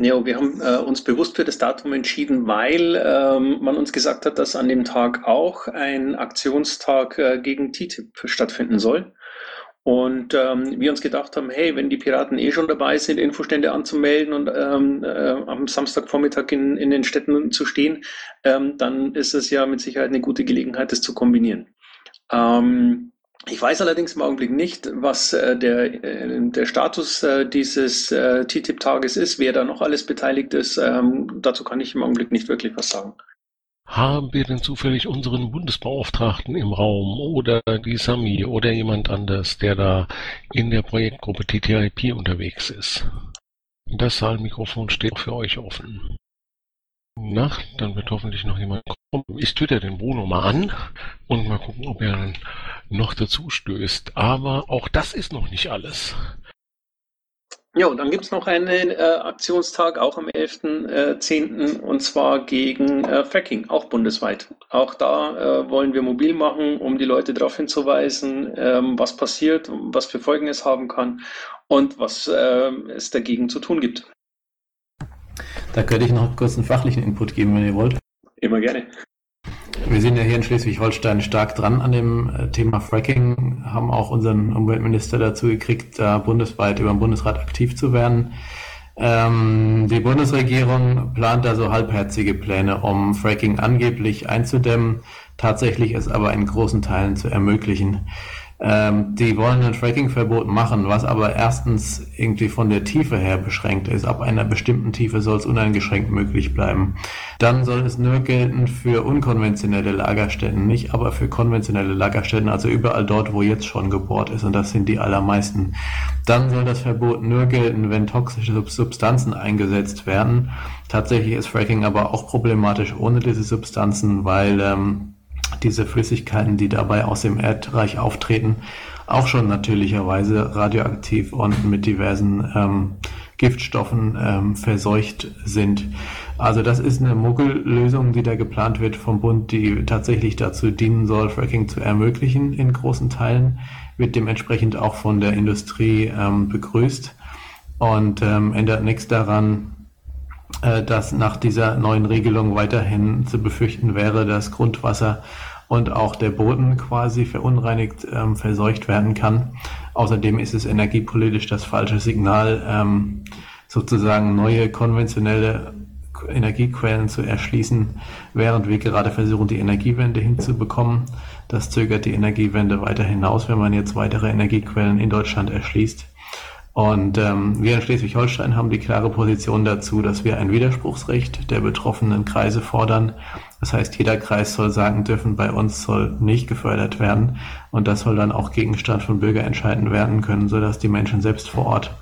Speaker 3: Ja, wir haben äh, uns bewusst für das Datum entschieden, weil ähm, man uns gesagt hat, dass an dem Tag auch ein Aktionstag äh, gegen TTIP stattfinden soll. Und ähm, wir uns gedacht haben, hey, wenn die Piraten eh schon dabei sind, Infostände anzumelden und ähm, äh, am Samstagvormittag in, in den Städten zu stehen, ähm, dann ist es ja mit Sicherheit eine gute Gelegenheit, das zu kombinieren. Ähm, ich weiß allerdings im Augenblick nicht, was äh, der, äh, der Status äh, dieses äh, TTIP-Tages ist, wer da noch alles beteiligt ist. Ähm, dazu kann ich im Augenblick nicht wirklich was sagen.
Speaker 2: Haben wir denn zufällig unseren Bundesbeauftragten im Raum oder die Sami oder jemand anders, der da in der Projektgruppe TTIP unterwegs ist? Das Saalmikrofon steht für euch offen. Na, dann wird hoffentlich noch jemand kommen. Ich twitter den Bruno mal an und mal gucken, ob er noch dazu stößt. Aber auch das ist noch nicht alles.
Speaker 3: Ja, dann gibt's noch einen äh, Aktionstag, auch am 11.10. Äh, und zwar gegen äh, Fracking, auch bundesweit. Auch da äh, wollen wir mobil machen, um die Leute darauf hinzuweisen, ähm, was passiert, was für Folgen es haben kann und was äh, es dagegen zu tun gibt.
Speaker 4: Da könnte ich noch kurz einen fachlichen Input geben, wenn ihr wollt.
Speaker 3: Immer gerne.
Speaker 4: Wir sind ja hier in Schleswig-Holstein stark dran an dem äh, Thema Fracking, haben auch unseren Umweltminister dazu gekriegt, da bundesweit über den Bundesrat aktiv zu werden. Ähm, die Bundesregierung plant da so halbherzige Pläne, um Fracking angeblich einzudämmen, tatsächlich es aber in großen Teilen zu ermöglichen. Ähm, die wollen ein Fracking-Verbot machen, was aber erstens irgendwie von der Tiefe her beschränkt ist. Ab einer bestimmten Tiefe soll es uneingeschränkt möglich bleiben. Dann soll es nur gelten für unkonventionelle Lagerstätten, nicht aber für konventionelle Lagerstätten, also überall dort, wo jetzt schon gebohrt ist, und das sind die allermeisten. Dann soll das Verbot nur gelten, wenn toxische Substanzen eingesetzt werden. Tatsächlich ist Fracking aber auch problematisch ohne diese Substanzen, weil ähm, diese Flüssigkeiten, die dabei aus dem Erdreich auftreten, auch schon natürlicherweise radioaktiv und mit diversen ähm, Giftstoffen ähm, verseucht sind. Also das ist eine Muggellösung, die da geplant wird vom Bund, die tatsächlich dazu dienen soll, Fracking zu ermöglichen in großen Teilen, wird dementsprechend auch von der Industrie ähm, begrüßt und ähm, ändert nichts daran, dass nach dieser neuen Regelung weiterhin zu befürchten wäre, dass Grundwasser und auch der Boden quasi verunreinigt ähm, verseucht werden kann. Außerdem ist es energiepolitisch das falsche Signal, ähm, sozusagen neue konventionelle Energiequellen zu erschließen, während wir gerade versuchen, die Energiewende hinzubekommen. Das zögert die Energiewende weiter hinaus, wenn man jetzt weitere Energiequellen in Deutschland erschließt. Und ähm, wir in Schleswig-Holstein haben die klare Position dazu, dass wir ein Widerspruchsrecht der betroffenen Kreise fordern. Das heißt, jeder Kreis soll sagen dürfen, bei uns soll nicht gefördert werden. Und das soll dann auch Gegenstand von Bürgerentscheiden werden können, sodass die Menschen selbst vor Ort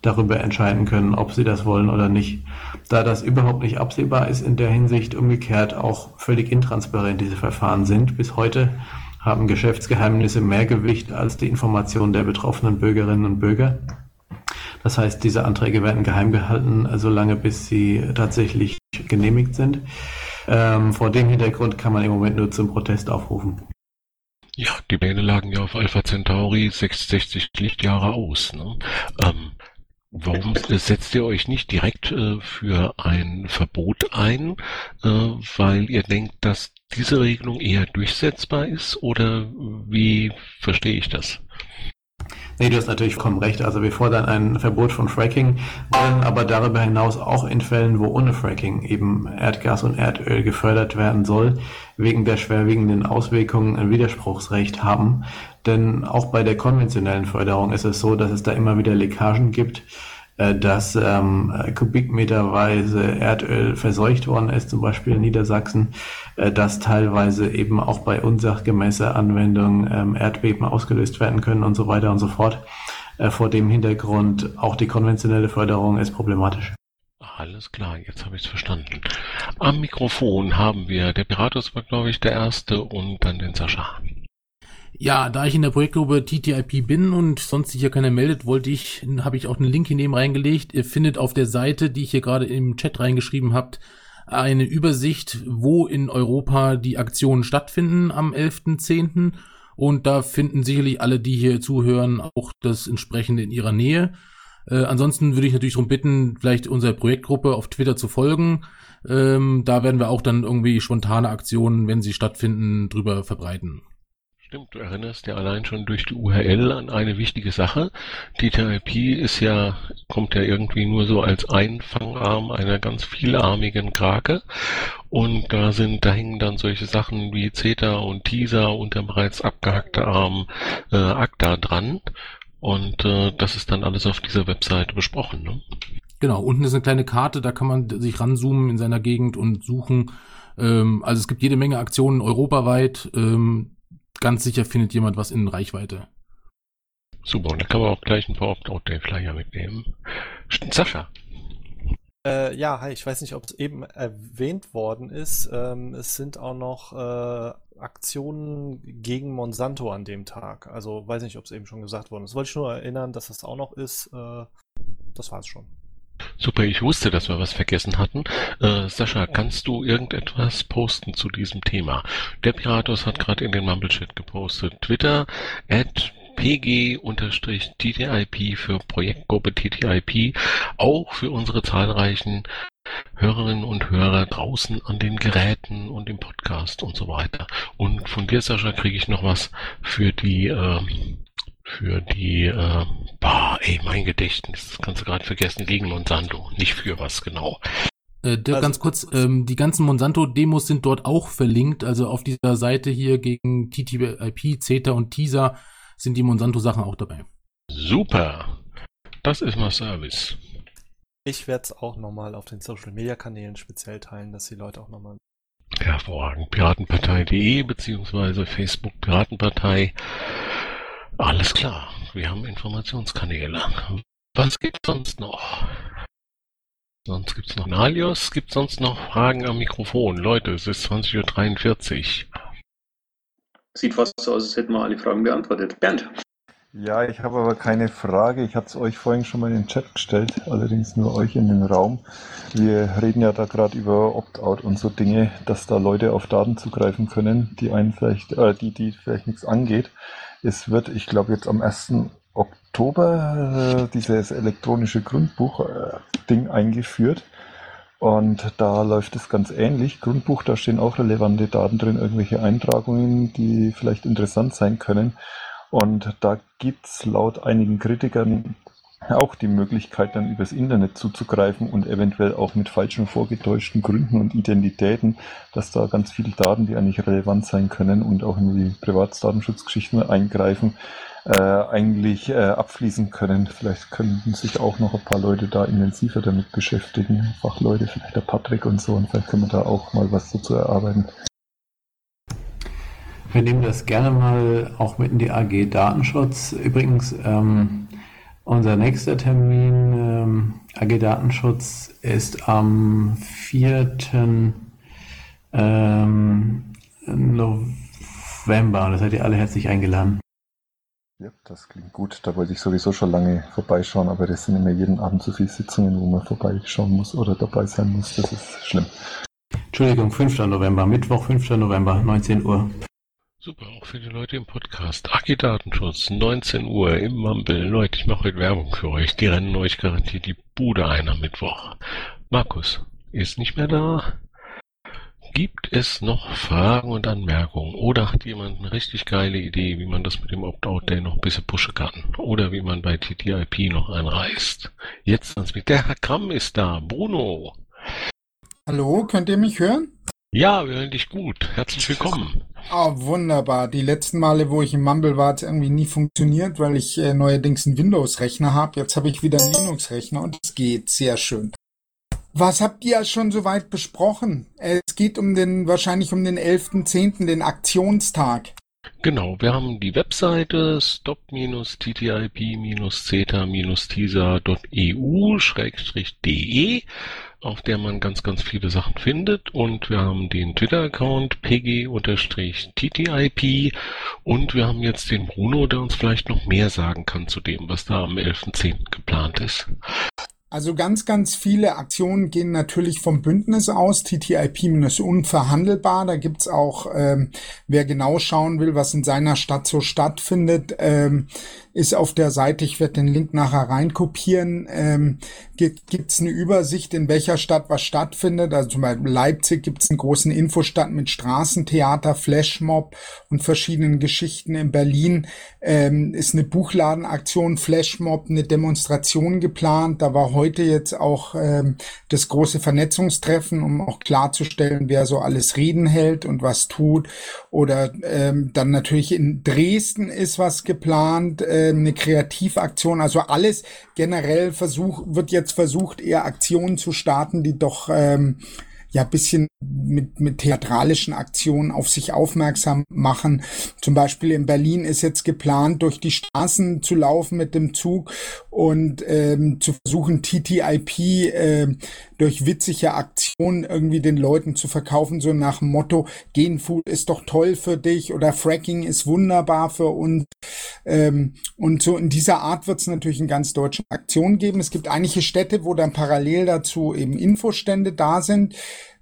Speaker 4: darüber entscheiden können, ob sie das wollen oder nicht. Da das überhaupt nicht absehbar ist, in der Hinsicht umgekehrt auch völlig intransparent diese Verfahren sind. Bis heute haben Geschäftsgeheimnisse mehr Gewicht als die Information der betroffenen Bürgerinnen und Bürger. Das heißt, diese Anträge werden geheim gehalten, solange bis sie tatsächlich genehmigt sind. Ähm, vor dem Hintergrund kann man im Moment nur zum Protest aufrufen.
Speaker 2: Ja, die Pläne lagen ja auf Alpha Centauri 66 Lichtjahre aus. Ne? Ähm, warum setzt ihr euch nicht direkt äh, für ein Verbot ein, äh, weil ihr denkt, dass diese Regelung eher durchsetzbar ist? Oder wie verstehe ich das?
Speaker 4: Nee, du hast natürlich vollkommen recht. Also wir fordern ein Verbot von Fracking, wollen aber darüber hinaus auch in Fällen, wo ohne Fracking eben Erdgas und Erdöl gefördert werden soll, wegen der schwerwiegenden Auswirkungen ein Widerspruchsrecht haben. Denn auch bei der konventionellen Förderung ist es so, dass es da immer wieder Leckagen gibt, dass ähm, kubikmeterweise Erdöl verseucht worden ist, zum Beispiel in Niedersachsen, äh, dass teilweise eben auch bei unsachgemäßer Anwendung ähm, Erdbeben ausgelöst werden können und so weiter und so fort. Äh, vor dem Hintergrund auch die konventionelle Förderung ist problematisch.
Speaker 2: Alles klar, jetzt habe ich es verstanden. Am Mikrofon haben wir, der Piratus war glaube ich der erste und dann den Sascha.
Speaker 10: Ja, da ich in der Projektgruppe TTIP bin und sonst sich hier keiner meldet, wollte ich, habe ich auch einen Link hineben reingelegt. Ihr findet auf der Seite, die ich hier gerade im Chat reingeschrieben habt, eine Übersicht, wo in Europa die Aktionen stattfinden am 11.10. Und da finden sicherlich alle, die hier zuhören, auch das entsprechende in ihrer Nähe. Äh, ansonsten würde ich natürlich darum bitten, vielleicht unserer Projektgruppe auf Twitter zu folgen. Ähm, da werden wir auch dann irgendwie spontane Aktionen, wenn sie stattfinden, drüber verbreiten.
Speaker 2: Stimmt, du erinnerst ja allein schon durch die URL an eine wichtige Sache. Die Therapie ist ja, kommt ja irgendwie nur so als Einfangarm einer ganz vielarmigen Krake. Und da sind, da hängen dann solche Sachen wie CETA und TISA und der bereits abgehackte Arm äh, ACTA dran. Und äh, das ist dann alles auf dieser Webseite besprochen. Ne?
Speaker 10: Genau, unten ist eine kleine Karte, da kann man sich ranzoomen in seiner Gegend und suchen. Ähm, also es gibt jede Menge Aktionen europaweit. Ähm, ganz sicher findet jemand was in Reichweite.
Speaker 2: Super, und da kann man auch gleich ein paar Opt-out-Day-Flyer mitnehmen. Sascha.
Speaker 11: Äh, ja, hi, ich weiß nicht, ob es eben erwähnt worden ist. Ähm, es sind auch noch äh, Aktionen gegen Monsanto an dem Tag. Also weiß nicht, ob es eben schon gesagt worden ist. Wollte ich nur erinnern, dass das auch noch ist. Äh, das war's schon.
Speaker 2: Super, ich wusste, dass wir was vergessen hatten. Äh, Sascha, kannst du irgendetwas posten zu diesem Thema? Der Piratus hat gerade in den Mumble-Chat gepostet. Twitter at pg-ttip für Projektgruppe TTIP, auch für unsere zahlreichen Hörerinnen und Hörer draußen an den Geräten und im Podcast und so weiter. Und von dir, Sascha, kriege ich noch was für die äh, für die, äh, bah, ey, mein Gedächtnis, das kannst du gerade vergessen, gegen Monsanto, nicht für was genau.
Speaker 10: Äh, Dirk, also, ganz kurz, ähm, die ganzen Monsanto-Demos sind dort auch verlinkt, also auf dieser Seite hier gegen TTIP, CETA und TISA sind die Monsanto-Sachen auch dabei.
Speaker 2: Super, das ist mal Service.
Speaker 11: Ich werde es auch nochmal auf den Social-Media-Kanälen speziell teilen, dass die Leute auch nochmal
Speaker 2: Hervorragend. Piratenpartei.de beziehungsweise Facebook Piratenpartei alles klar, wir haben Informationskanäle. Was gibt's sonst noch? Sonst gibt's noch Nalios, gibt sonst noch Fragen am Mikrofon? Leute, es ist 20.43 Uhr.
Speaker 3: Sieht fast so aus, als hätten wir alle Fragen beantwortet. Bernd.
Speaker 6: Ja, ich habe aber keine Frage. Ich hatte es euch vorhin schon mal in den Chat gestellt, allerdings nur euch in den Raum. Wir reden ja da gerade über Opt-out und so Dinge, dass da Leute auf Daten zugreifen können, die einen vielleicht, äh, die, die vielleicht nichts angeht. Es wird, ich glaube, jetzt am 1. Oktober äh, dieses elektronische Grundbuch-Ding äh, eingeführt. Und da läuft es ganz ähnlich. Grundbuch, da stehen auch relevante Daten drin, irgendwelche Eintragungen, die vielleicht interessant sein können. Und da gibt's laut einigen Kritikern auch die Möglichkeit, dann übers Internet zuzugreifen und eventuell auch mit falschen vorgetäuschten Gründen und Identitäten, dass da ganz viele Daten, die eigentlich relevant sein können und auch in die Privatsdatenschutzgeschichten eingreifen, äh, eigentlich äh, abfließen können. Vielleicht könnten sich auch noch ein paar Leute da intensiver damit beschäftigen, Fachleute, vielleicht der Patrick und so, und vielleicht können wir da auch mal was dazu erarbeiten.
Speaker 4: Wir nehmen das gerne mal auch mit in die AG Datenschutz. Übrigens, ähm, unser nächster Termin ähm, AG Datenschutz ist am 4. Ähm, November. Da seid ihr alle herzlich eingeladen.
Speaker 6: Ja, das klingt gut. Da wollte ich sowieso schon lange vorbeischauen, aber das sind immer jeden Abend so viele Sitzungen, wo man vorbeischauen muss oder dabei sein muss. Das ist schlimm.
Speaker 4: Entschuldigung, 5. November, Mittwoch, 5. November, 19 Uhr.
Speaker 2: Super, auch für die Leute im Podcast. Aki Datenschutz, 19 Uhr im Mumble. Leute, ich mache heute Werbung für euch. Die rennen euch garantiert die Bude ein am Mittwoch. Markus ist nicht mehr da. Gibt es noch Fragen und Anmerkungen? Oder hat jemand eine richtig geile Idee, wie man das mit dem Opt-out-Day noch ein bisschen pushen kann? Oder wie man bei TTIP noch einreißt? Jetzt ans mit. Der Herr Kramm ist da. Bruno.
Speaker 12: Hallo, könnt ihr mich hören?
Speaker 2: Ja, wir hören dich gut. Herzlich willkommen.
Speaker 12: Ah, wunderbar. Die letzten Male, wo ich im Mumble war, hat es irgendwie nie funktioniert, weil ich äh, neuerdings einen Windows-Rechner habe. Jetzt habe ich wieder einen Linux-Rechner und es geht sehr schön. Was habt ihr schon soweit besprochen? Es geht um den, wahrscheinlich um den 11.10., den Aktionstag.
Speaker 2: Genau, wir haben die Webseite stop-ttip-ceta-teaser.eu-de, auf der man ganz, ganz viele Sachen findet. Und wir haben den Twitter-Account pg-ttip und wir haben jetzt den Bruno, der uns vielleicht noch mehr sagen kann zu dem, was da am 11.10. geplant ist.
Speaker 12: Also ganz, ganz viele Aktionen gehen natürlich vom Bündnis aus, TTIP-unverhandelbar. Da gibt's auch, ähm, wer genau schauen will, was in seiner Stadt so stattfindet, ähm, ist auf der Seite, ich werde den Link nachher reinkopieren, ähm, gibt es eine Übersicht, in welcher Stadt was stattfindet. Also zum Beispiel Leipzig gibt es einen großen Infostand mit Straßentheater, Flashmob und verschiedenen Geschichten. In Berlin ähm, ist eine Buchladenaktion, Flashmob, eine Demonstration geplant. Da war heute jetzt auch ähm, das große Vernetzungstreffen, um auch klarzustellen, wer so alles Reden hält und was tut. Oder ähm, dann natürlich in Dresden ist was geplant. Äh, ähm, eine Kreativaktion, also alles generell versuch, wird jetzt versucht, eher Aktionen zu starten, die doch ähm, ja bisschen mit, mit theatralischen Aktionen auf sich aufmerksam machen. Zum Beispiel in Berlin ist jetzt geplant, durch die Straßen zu laufen mit dem Zug und ähm, zu versuchen, TTIP äh, durch witzige Aktionen irgendwie den Leuten zu verkaufen, so nach dem Motto, Genfood ist doch toll für dich oder Fracking ist wunderbar für uns. Ähm, und so in dieser Art wird es natürlich in ganz deutschen Aktionen geben. Es gibt einige Städte, wo dann parallel dazu eben Infostände da sind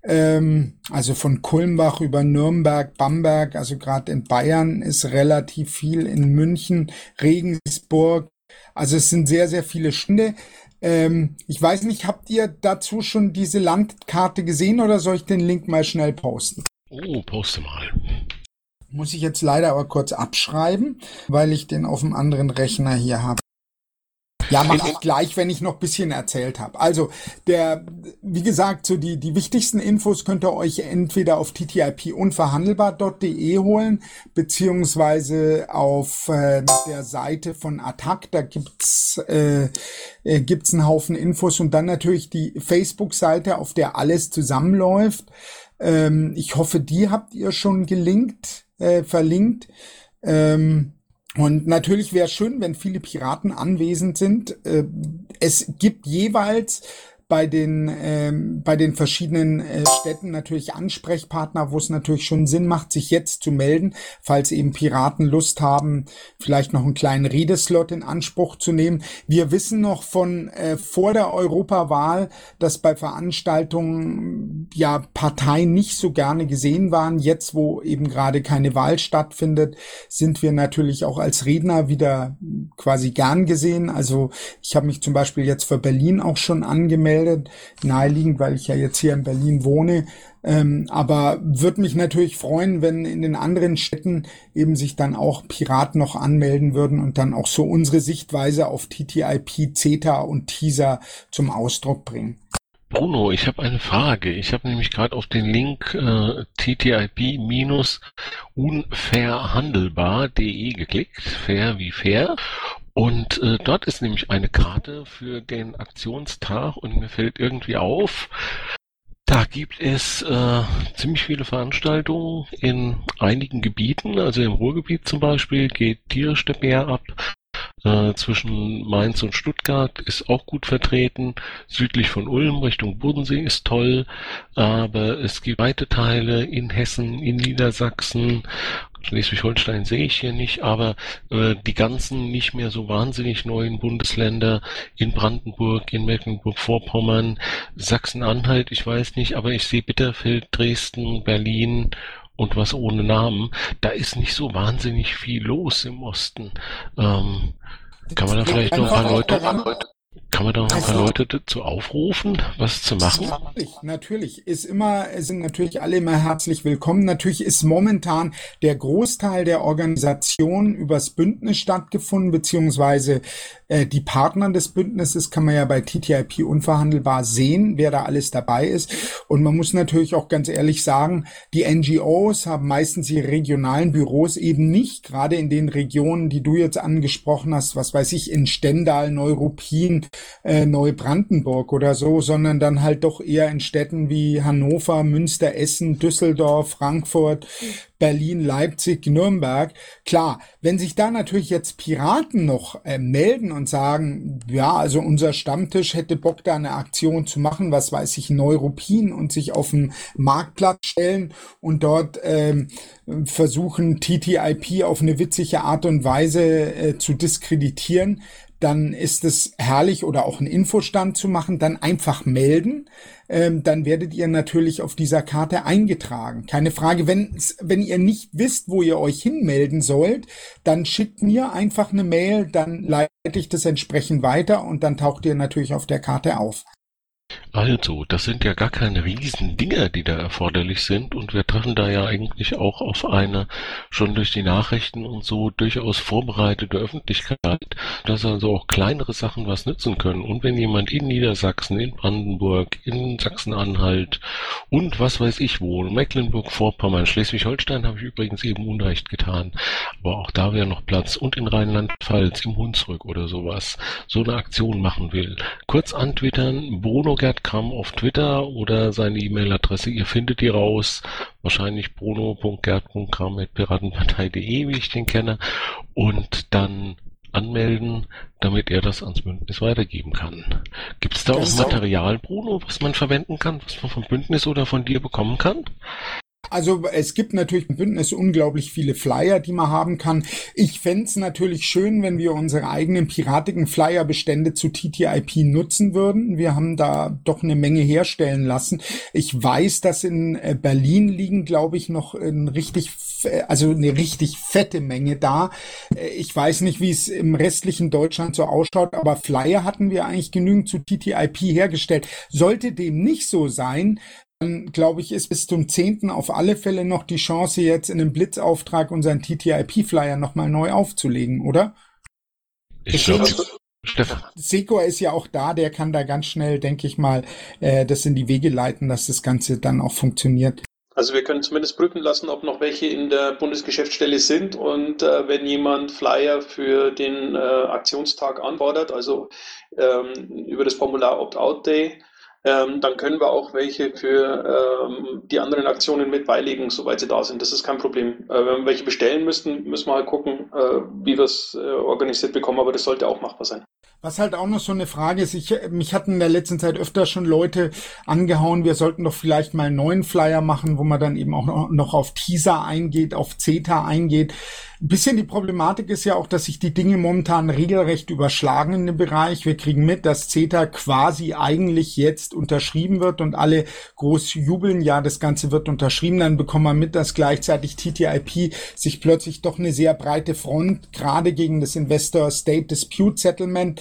Speaker 12: ähm, also von Kulmbach über Nürnberg, Bamberg, also gerade in Bayern ist relativ viel, in München, Regensburg. Also es sind sehr, sehr viele Stände. Ähm, ich weiß nicht, habt ihr dazu schon diese Landkarte gesehen oder soll ich den Link mal schnell posten?
Speaker 2: Oh, poste mal.
Speaker 12: Muss ich jetzt leider aber kurz abschreiben, weil ich den auf dem anderen Rechner hier habe. Ja, mach ich gleich, wenn ich noch bisschen erzählt habe. Also, der, wie gesagt, so die, die wichtigsten Infos könnt ihr euch entweder auf ttipunverhandelbar.de holen, beziehungsweise auf äh, der Seite von Attac, da gibt's äh, äh, gibt's einen Haufen Infos und dann natürlich die Facebook-Seite, auf der alles zusammenläuft. Ähm, ich hoffe, die habt ihr schon gelinkt, äh, verlinkt. Ähm, und natürlich wäre schön, wenn viele Piraten anwesend sind. Äh, es gibt jeweils bei den, ähm, bei den verschiedenen äh, Städten natürlich Ansprechpartner, wo es natürlich schon Sinn macht, sich jetzt zu melden, falls eben Piraten Lust haben, vielleicht noch einen kleinen Redeslot in Anspruch zu nehmen. Wir wissen noch von äh, vor der Europawahl, dass bei Veranstaltungen ja Parteien nicht so gerne gesehen waren. Jetzt, wo eben gerade keine Wahl stattfindet, sind wir natürlich auch als Redner wieder quasi gern gesehen. Also ich habe mich zum Beispiel jetzt für Berlin auch schon angemeldet angemeldet. Naheliegend, weil ich ja jetzt hier in Berlin wohne. Ähm, aber würde mich natürlich freuen, wenn in den anderen Städten eben sich dann auch Piraten noch anmelden würden und dann auch so unsere Sichtweise auf TTIP, CETA und TISA zum Ausdruck bringen.
Speaker 2: Bruno, ich habe eine Frage. Ich habe nämlich gerade auf den Link äh, ttip-unfairhandelbar.de geklickt, fair wie fair. Und äh, dort ist nämlich eine Karte für den Aktionstag und mir fällt irgendwie auf, da gibt es äh, ziemlich viele Veranstaltungen in einigen Gebieten. Also im Ruhrgebiet zum Beispiel geht tierisch der Bär ab. Äh, zwischen Mainz und Stuttgart ist auch gut vertreten. Südlich von Ulm Richtung Bodensee ist toll. Aber es gibt weite Teile in Hessen, in Niedersachsen. Schleswig-Holstein sehe ich hier nicht, aber äh, die ganzen nicht mehr so wahnsinnig neuen Bundesländer in Brandenburg, in Mecklenburg-Vorpommern, Sachsen-Anhalt, ich weiß nicht, aber ich sehe Bitterfeld, Dresden, Berlin und was ohne Namen. Da ist nicht so wahnsinnig viel los im Osten. Ähm, kann man da vielleicht noch ein paar Leute, kann man da noch ein paar Leute dazu aufrufen, was zu machen?
Speaker 12: Natürlich, natürlich. Ist immer, sind natürlich alle immer herzlich willkommen. Natürlich ist momentan der Großteil der Organisation übers Bündnis stattgefunden, beziehungsweise äh, die Partner des Bündnisses kann man ja bei TTIP unverhandelbar sehen, wer da alles dabei ist. Und man muss natürlich auch ganz ehrlich sagen, die NGOs haben meistens ihre regionalen Büros eben nicht, gerade in den Regionen, die du jetzt angesprochen hast, was weiß ich, in Stendal, Neuruppin, äh, Neubrandenburg oder so, sondern dann halt doch eher in Städten wie Hannover, Münster, Essen, Düsseldorf, Frankfurt, Berlin, Leipzig, Nürnberg. Klar, wenn sich da natürlich jetzt Piraten noch äh, melden und sagen, ja, also unser Stammtisch hätte Bock da eine Aktion zu machen, was weiß ich, Neuruppin und sich auf den Marktplatz stellen und dort ähm, versuchen, TTIP auf eine witzige Art und Weise äh, zu diskreditieren, dann ist es herrlich oder auch einen Infostand zu machen, dann einfach melden. Ähm, dann werdet ihr natürlich auf dieser Karte eingetragen. Keine Frage. Wenn, wenn ihr nicht wisst, wo ihr euch hinmelden sollt, dann schickt mir einfach eine Mail, dann leite ich das entsprechend weiter und dann taucht ihr natürlich auf der Karte auf.
Speaker 2: Also, das sind ja gar keine riesen Dinger, die da erforderlich sind und wir treffen da ja eigentlich auch auf eine schon durch die Nachrichten und so durchaus vorbereitete Öffentlichkeit, dass also auch kleinere Sachen was nützen können. Und wenn jemand in Niedersachsen, in Brandenburg, in Sachsen-Anhalt und was weiß ich wo, Mecklenburg-Vorpommern, Schleswig-Holstein habe ich übrigens eben Unrecht getan, aber auch da wäre noch Platz und in Rheinland-Pfalz, im Hunsrück oder sowas, so eine Aktion machen will. Kurz antwittern, Bruno Gerd Kram auf Twitter oder seine E-Mail-Adresse. Ihr findet die raus. Wahrscheinlich bruno.gerd.kram.piratenpartei.de, wie ich den kenne. Und dann anmelden, damit er das ans Bündnis weitergeben kann. Gibt es da auch Material, Bruno, was man verwenden kann, was man vom Bündnis oder von dir bekommen kann?
Speaker 12: Also es gibt natürlich im Bündnis unglaublich viele Flyer, die man haben kann. Ich fände natürlich schön, wenn wir unsere eigenen piratigen Flyerbestände zu TTIP nutzen würden. Wir haben da doch eine Menge herstellen lassen. Ich weiß, dass in äh, Berlin liegen, glaube ich, noch ein richtig, also eine richtig fette Menge da. Äh, ich weiß nicht, wie es im restlichen Deutschland so ausschaut, aber Flyer hatten wir eigentlich genügend zu TTIP hergestellt. Sollte dem nicht so sein, dann glaube ich, ist bis zum 10. auf alle Fälle noch die Chance, jetzt in einem Blitzauftrag unseren TTIP-Flyer nochmal neu aufzulegen, oder? Ich glaube, Stefan. Seko ist ja auch da, der kann da ganz schnell, denke ich mal, äh, das in die Wege leiten, dass das Ganze dann auch funktioniert.
Speaker 3: Also wir können zumindest prüfen lassen, ob noch welche in der Bundesgeschäftsstelle sind und äh, wenn jemand Flyer für den äh, Aktionstag anfordert, also ähm, über das Formular Opt-out Day, ähm, dann können wir auch welche für ähm, die anderen Aktionen mit beilegen, soweit sie da sind. Das ist kein Problem. Äh, wenn wir welche bestellen müssten, müssen wir halt gucken, äh, wie wir es äh, organisiert bekommen, aber das sollte auch machbar sein.
Speaker 12: Was halt auch noch so eine Frage ist, ich, mich hatten in der letzten Zeit öfter schon Leute angehauen, wir sollten doch vielleicht mal einen neuen Flyer machen, wo man dann eben auch noch auf Teaser eingeht, auf CETA eingeht. Ein bisschen die Problematik ist ja auch, dass sich die Dinge momentan regelrecht überschlagen in dem Bereich. Wir kriegen mit, dass CETA quasi eigentlich jetzt unterschrieben wird und alle groß jubeln, ja, das Ganze wird unterschrieben. Dann bekommen wir mit, dass gleichzeitig TTIP sich plötzlich doch eine sehr breite Front gerade gegen das Investor State Dispute Settlement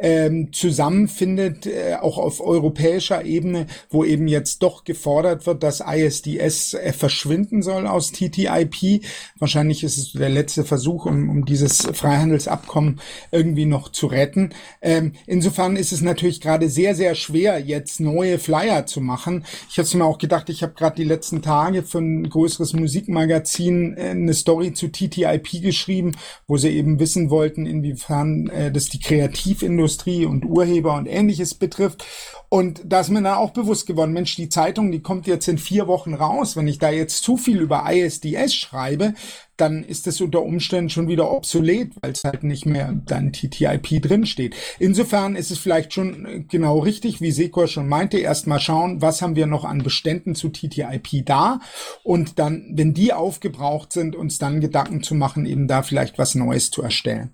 Speaker 12: ähm, zusammenfindet, äh, auch auf europäischer Ebene, wo eben jetzt doch gefordert wird, dass ISDS äh, verschwinden soll aus TTIP. Wahrscheinlich ist es der letzte Versuch, um, um dieses Freihandelsabkommen irgendwie noch zu retten. Ähm, insofern ist es natürlich gerade sehr, sehr schwer, jetzt neue Flyer zu machen. Ich habe mir auch gedacht, ich habe gerade die letzten Tage für ein größeres Musikmagazin äh, eine Story zu TTIP geschrieben, wo sie eben wissen wollten, inwiefern äh, das die Kreativindustrie und Urheber und ähnliches betrifft. Und da ist mir dann auch bewusst geworden, Mensch, die Zeitung, die kommt jetzt in vier Wochen raus. Wenn ich da jetzt zu viel über ISDS schreibe, dann ist es unter Umständen schon wieder obsolet, weil es halt nicht mehr dann TTIP drinsteht. Insofern ist es vielleicht schon äh, genau richtig, wie Sekor schon meinte, erstmal schauen, was haben wir noch an Beständen zu TTIP da und dann, wenn die aufgebraucht sind, uns dann Gedanken zu machen, eben da vielleicht was Neues zu erstellen.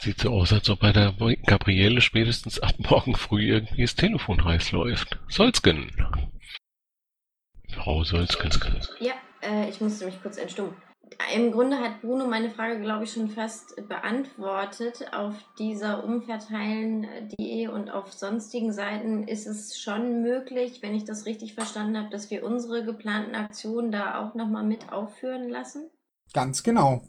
Speaker 2: Sieht so aus, als ob bei der Gabriele spätestens ab morgen früh irgendwie das Telefon heiß läuft. Solzgen. Frau Solzgen.
Speaker 8: Ja, äh, ich musste mich kurz entstummen. Im Grunde hat Bruno meine Frage, glaube ich, schon fast beantwortet. Auf dieser umverteilen.de und auf sonstigen Seiten ist es schon möglich, wenn ich das richtig verstanden habe, dass wir unsere geplanten Aktionen da auch nochmal mit aufführen lassen?
Speaker 12: Ganz genau.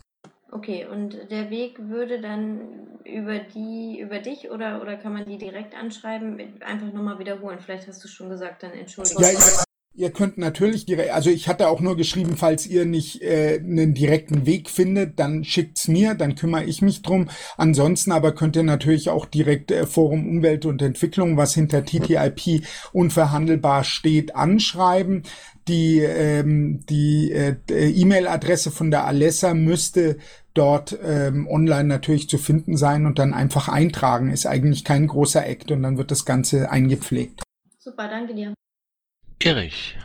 Speaker 8: Okay, und der Weg würde dann über die, über dich oder, oder kann man die direkt anschreiben? Einfach nochmal wiederholen. Vielleicht hast du schon gesagt, dann entschuldige.
Speaker 12: Ja, ihr, ihr könnt natürlich direkt, also ich hatte auch nur geschrieben, falls ihr nicht äh, einen direkten Weg findet, dann schickt's mir, dann kümmere ich mich drum. Ansonsten aber könnt ihr natürlich auch direkt äh, Forum Umwelt und Entwicklung, was hinter TTIP unverhandelbar steht, anschreiben. Die, ähm, die äh, E-Mail-Adresse von der Alessa müsste dort ähm, online natürlich zu finden sein und dann einfach eintragen. Ist eigentlich kein großer Act und dann wird das Ganze eingepflegt.
Speaker 8: Super, danke dir.
Speaker 2: Erich.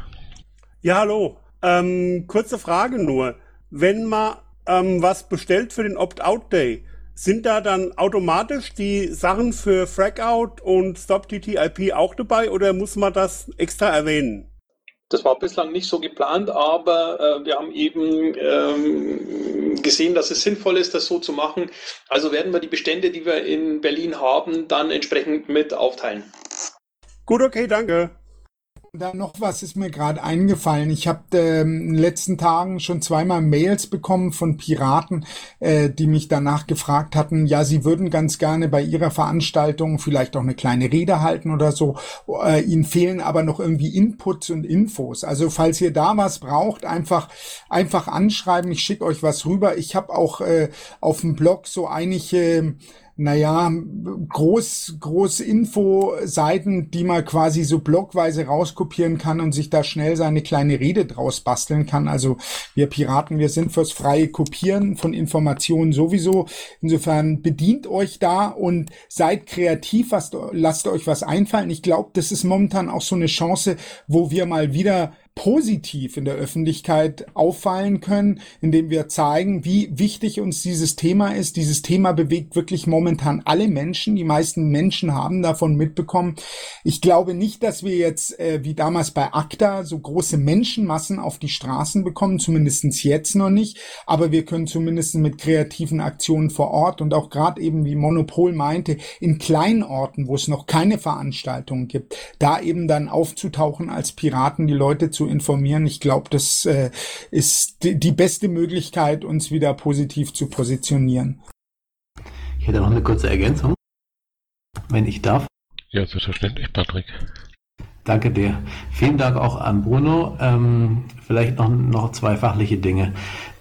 Speaker 13: Ja, hallo. Ähm, kurze Frage nur. Wenn man ähm, was bestellt für den Opt-out-Day, sind da dann automatisch die Sachen für Frackout und Stop TTIP auch dabei oder muss man das extra erwähnen?
Speaker 3: Das war bislang nicht so geplant, aber äh, wir haben eben ähm, gesehen, dass es sinnvoll ist, das so zu machen. Also werden wir die Bestände, die wir in Berlin haben, dann entsprechend mit aufteilen.
Speaker 13: Gut, okay, danke.
Speaker 12: Da noch was ist mir gerade eingefallen. Ich habe ähm, in den letzten Tagen schon zweimal Mails bekommen von Piraten, äh, die mich danach gefragt hatten, ja, sie würden ganz gerne bei ihrer Veranstaltung vielleicht auch eine kleine Rede halten oder so. Äh, ihnen fehlen aber noch irgendwie Inputs und Infos. Also falls ihr da was braucht, einfach einfach anschreiben. Ich schicke euch was rüber. Ich habe auch äh, auf dem Blog so einige naja, groß, groß Info-Seiten, die man quasi so blockweise rauskopieren kann und sich da schnell seine kleine Rede draus basteln kann. Also wir Piraten, wir sind fürs freie Kopieren von Informationen sowieso. Insofern bedient euch da und seid kreativ, was, lasst euch was einfallen. Ich glaube, das ist momentan auch so eine Chance, wo wir mal wieder positiv in der Öffentlichkeit auffallen können, indem wir zeigen, wie wichtig uns dieses Thema ist. Dieses Thema bewegt wirklich momentan alle Menschen. Die meisten Menschen haben davon mitbekommen. Ich glaube nicht, dass wir jetzt äh, wie damals bei ACTA so große Menschenmassen auf die Straßen bekommen, zumindestens jetzt noch nicht. Aber wir können zumindest mit kreativen Aktionen vor Ort und auch gerade eben, wie Monopol meinte, in kleinen Orten, wo es noch keine Veranstaltungen gibt, da eben dann aufzutauchen als Piraten, die Leute zu zu informieren. Ich glaube, das äh, ist die, die beste Möglichkeit, uns wieder positiv zu positionieren.
Speaker 4: Ich hätte noch eine kurze Ergänzung, wenn ich darf.
Speaker 2: Ja, selbstverständlich, Patrick.
Speaker 4: Danke dir. Vielen Dank auch an Bruno. Ähm, vielleicht noch, noch zwei fachliche Dinge.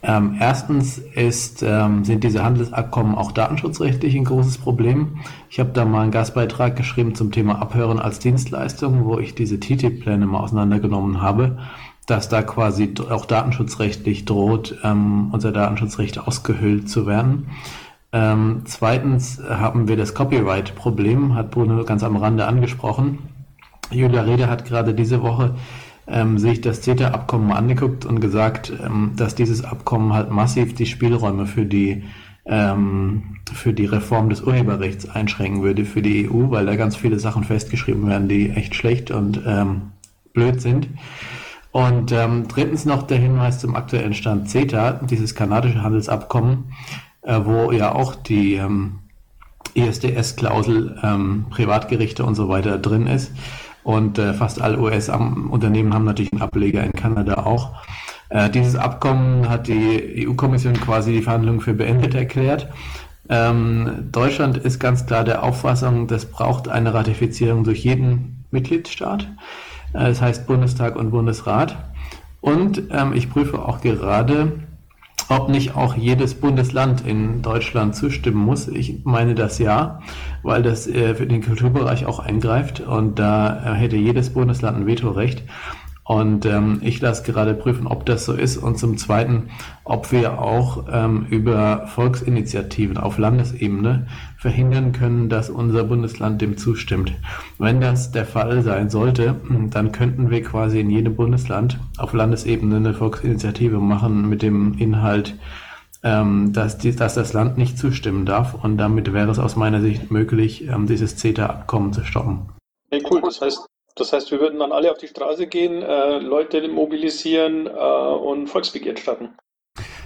Speaker 4: Ähm, erstens ist, ähm, sind diese Handelsabkommen auch datenschutzrechtlich ein großes Problem. Ich habe da mal einen Gastbeitrag geschrieben zum Thema Abhören als Dienstleistung, wo ich diese TTIP-Pläne mal auseinandergenommen habe, dass da quasi auch datenschutzrechtlich droht, ähm, unser Datenschutzrecht ausgehöhlt zu werden. Ähm, zweitens haben wir das Copyright-Problem, hat Bruno ganz am Rande angesprochen. Julia Rede hat gerade diese Woche ähm, sich das CETA-Abkommen angeguckt und gesagt, ähm, dass dieses Abkommen halt massiv die Spielräume für die ähm, für die Reform des Urheberrechts einschränken würde für die EU, weil da ganz viele Sachen festgeschrieben werden, die echt schlecht und ähm, blöd sind. Und ähm, drittens noch der Hinweis zum aktuellen Stand CETA, dieses kanadische Handelsabkommen, äh, wo ja auch die ähm, ESDS-Klausel, ähm, Privatgerichte und so weiter drin ist. Und äh, fast alle US-Unternehmen haben natürlich einen Ableger in Kanada auch. Äh, dieses Abkommen hat die EU-Kommission quasi die Verhandlungen für beendet erklärt. Ähm, Deutschland ist ganz klar der Auffassung, das braucht eine Ratifizierung durch jeden Mitgliedstaat. Äh, das heißt Bundestag und Bundesrat. Und ähm, ich prüfe auch gerade, ob nicht auch jedes Bundesland in Deutschland zustimmen muss. Ich meine das ja, weil das äh, für den Kulturbereich auch eingreift und da äh, hätte jedes Bundesland ein Vetorecht. Und ähm, ich lasse gerade prüfen, ob das so ist. Und zum Zweiten, ob wir auch ähm, über Volksinitiativen auf Landesebene verhindern können, dass unser Bundesland dem zustimmt. Wenn das der Fall sein sollte, dann könnten wir quasi in jedem Bundesland auf Landesebene eine Volksinitiative machen mit dem Inhalt, ähm, dass, die, dass das Land nicht zustimmen darf. Und damit wäre es aus meiner Sicht möglich, ähm, dieses CETA-Abkommen zu stoppen.
Speaker 3: Hey, cool. Das heißt, das heißt, wir würden dann alle auf die Straße gehen, äh, Leute mobilisieren äh, und Volksbegehren starten.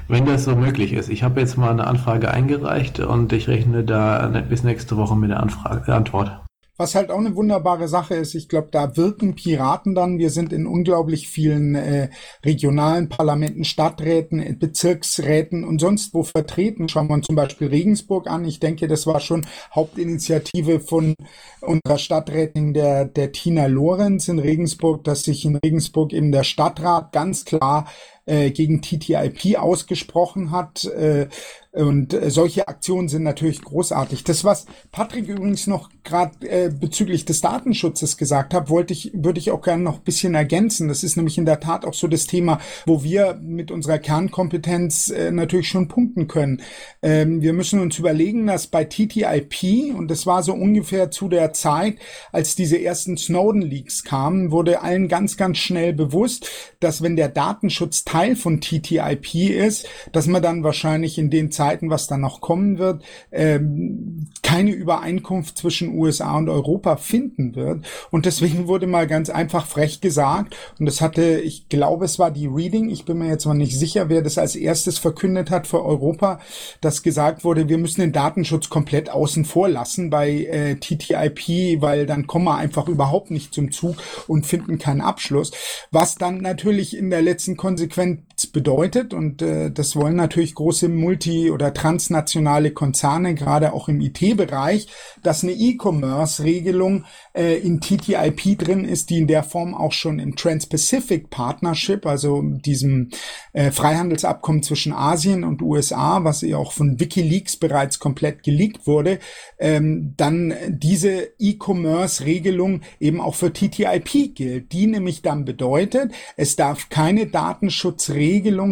Speaker 4: Wenn das so möglich ist. Ich habe jetzt mal eine Anfrage eingereicht und ich rechne da bis nächste Woche mit der Anfrage, Antwort.
Speaker 12: Was halt auch eine wunderbare Sache ist, ich glaube, da wirken Piraten dann. Wir sind in unglaublich vielen äh, regionalen Parlamenten, Stadträten, Bezirksräten und sonst wo vertreten. Schauen wir uns zum Beispiel Regensburg an. Ich denke, das war schon Hauptinitiative von unserer Stadträtin der, der Tina Lorenz in Regensburg, dass sich in Regensburg eben der Stadtrat ganz klar äh, gegen TTIP ausgesprochen hat. Äh, und äh, solche Aktionen sind natürlich großartig. Das, was Patrick übrigens noch gerade äh, bezüglich des Datenschutzes gesagt hat, wollte ich, würde ich auch gerne noch ein bisschen ergänzen. Das ist nämlich in der Tat auch so das Thema, wo wir mit unserer Kernkompetenz äh, natürlich schon punkten können. Ähm, wir müssen uns überlegen, dass bei TTIP, und das war so ungefähr zu der Zeit, als diese ersten Snowden-Leaks kamen, wurde allen ganz, ganz schnell bewusst, dass wenn der Datenschutz Teil von TTIP ist, dass man dann wahrscheinlich in den Zeiten Zeiten, was dann noch kommen wird, ähm, keine Übereinkunft zwischen USA und Europa finden wird. Und deswegen wurde mal ganz einfach frech gesagt, und das hatte, ich glaube, es war die Reading, ich bin mir jetzt mal nicht sicher, wer das als erstes verkündet hat für Europa, dass gesagt wurde, wir müssen den Datenschutz komplett außen vor lassen bei äh, TTIP, weil dann kommen wir einfach überhaupt nicht zum Zug und finden keinen Abschluss. Was dann natürlich in der letzten Konsequenz bedeutet, und äh, das wollen natürlich große Multi- oder transnationale Konzerne, gerade auch im IT-Bereich, dass eine E-Commerce-Regelung äh, in TTIP drin ist, die in der Form auch schon im Trans-Pacific Partnership, also diesem äh, Freihandelsabkommen zwischen Asien und USA, was ja auch von WikiLeaks bereits komplett geleakt wurde, ähm, dann diese E-Commerce-Regelung eben auch für TTIP gilt, die nämlich dann bedeutet, es darf keine Datenschutzregelung,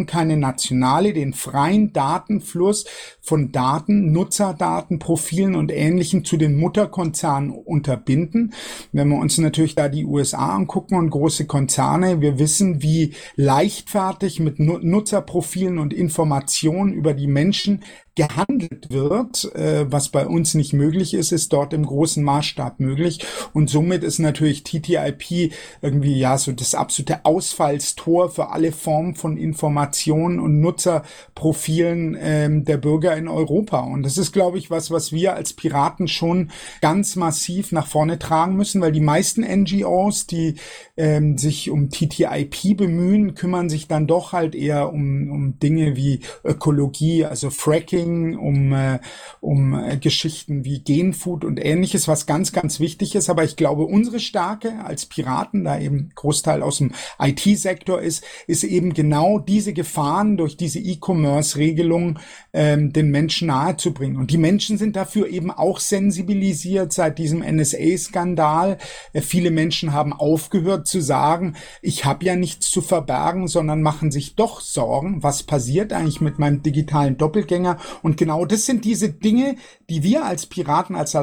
Speaker 12: keine nationale, den freien Datenfluss von Daten, Nutzerdaten, Profilen und Ähnlichem zu den Mutterkonzernen unterbinden. Wenn wir uns natürlich da die USA angucken und große Konzerne, wir wissen, wie leichtfertig mit Nutzerprofilen und Informationen über die Menschen gehandelt wird, äh, was bei uns nicht möglich ist, ist dort im großen Maßstab möglich. Und somit ist natürlich TTIP irgendwie ja so das absolute Ausfallstor für alle Formen von Informationen und Nutzerprofilen ähm, der Bürger in Europa. Und das ist, glaube ich, was, was wir als Piraten schon ganz massiv nach vorne tragen müssen, weil die meisten NGOs, die ähm, sich um TTIP bemühen, kümmern sich dann doch halt eher um, um Dinge wie Ökologie, also Fracking, Marketing, um, äh, um äh, Geschichten wie Genfood und ähnliches, was ganz, ganz wichtig ist. Aber ich glaube, unsere Stärke als Piraten, da eben Großteil aus dem IT-Sektor ist, ist eben genau diese Gefahren durch diese E-Commerce-Regelung ähm, den Menschen nahezubringen. Und die Menschen sind dafür eben auch sensibilisiert seit diesem NSA-Skandal. Äh, viele Menschen haben aufgehört zu sagen, ich habe ja nichts zu verbergen, sondern machen sich doch Sorgen, was passiert eigentlich mit meinem digitalen Doppelgänger und genau das sind diese Dinge, die wir als Piraten als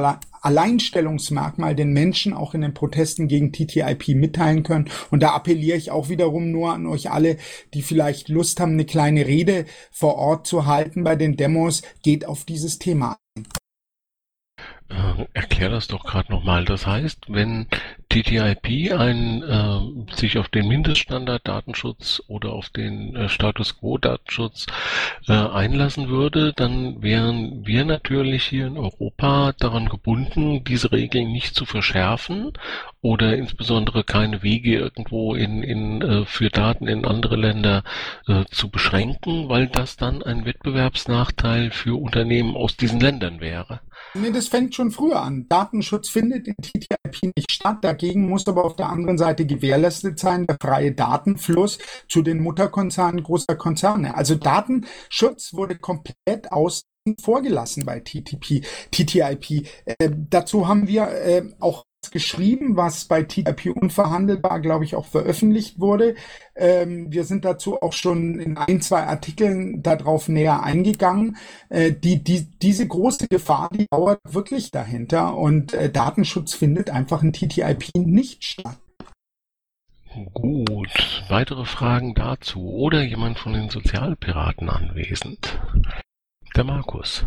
Speaker 12: Alleinstellungsmerkmal den Menschen auch in den Protesten gegen TTIP mitteilen können. Und da appelliere ich auch wiederum nur an euch alle, die vielleicht Lust haben, eine kleine Rede vor Ort zu halten bei den Demos, geht auf dieses Thema
Speaker 2: erklär das doch gerade nochmal. Das heißt, wenn TTIP ein, äh, sich auf den Mindeststandard Datenschutz oder auf den äh, Status Quo Datenschutz äh, einlassen würde, dann wären wir natürlich hier in Europa daran gebunden, diese Regeln nicht zu verschärfen oder insbesondere keine Wege irgendwo in, in, äh, für Daten in andere Länder äh, zu beschränken, weil das dann ein Wettbewerbsnachteil für Unternehmen aus diesen Ländern wäre.
Speaker 12: Nee, das fängt schon früher an. Datenschutz findet in TTIP nicht statt. Dagegen muss aber auf der anderen Seite gewährleistet sein, der freie Datenfluss zu den Mutterkonzernen großer Konzerne. Also Datenschutz wurde komplett aus vorgelassen bei TTP, TTIP. Äh, dazu haben wir äh, auch geschrieben, was bei TTIP unverhandelbar, glaube ich, auch veröffentlicht wurde. Ähm, wir sind dazu auch schon in ein, zwei Artikeln darauf näher eingegangen. Äh, die, die, diese große Gefahr, die dauert wirklich dahinter und äh, Datenschutz findet einfach in TTIP nicht statt.
Speaker 2: Gut, weitere Fragen dazu oder jemand von den Sozialpiraten anwesend? Der Markus.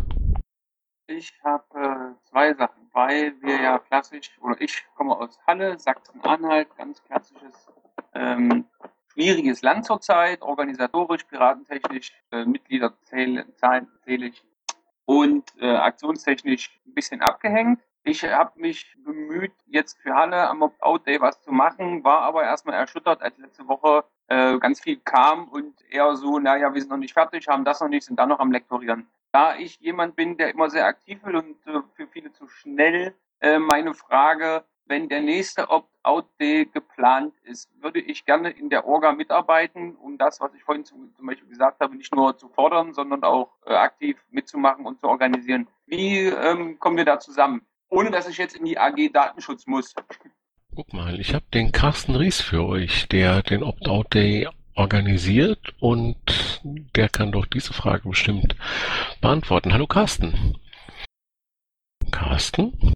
Speaker 5: Ich habe äh, zwei Sachen, weil wir ja klassisch, oder ich komme aus Halle, Sachsen-Anhalt, ganz klassisches, ähm, schwieriges Land zurzeit, organisatorisch, piratentechnisch, äh, Mitglieder zähle, zähle ich und äh, aktionstechnisch ein bisschen abgehängt. Ich habe mich bemüht, jetzt für Halle am Opt-out-Day was zu machen, war aber erstmal erschüttert, als letzte Woche äh, ganz viel kam und eher so, naja, wir sind noch nicht fertig, haben das noch nicht, sind dann noch am Lektorieren. Da ich jemand bin, der immer sehr aktiv will und äh, für viele zu schnell, äh, meine Frage, wenn der nächste Opt-out-Day geplant ist, würde ich gerne in der Orga mitarbeiten, um das, was ich vorhin zum, zum Beispiel gesagt habe, nicht nur zu fordern, sondern auch äh, aktiv mitzumachen und zu organisieren. Wie ähm, kommen wir da zusammen? Ohne dass ich jetzt in die AG Datenschutz muss.
Speaker 2: Guck mal, ich habe den Carsten Ries für euch, der den Opt-out-Day organisiert und der kann doch diese Frage bestimmt beantworten. Hallo Carsten. Carsten?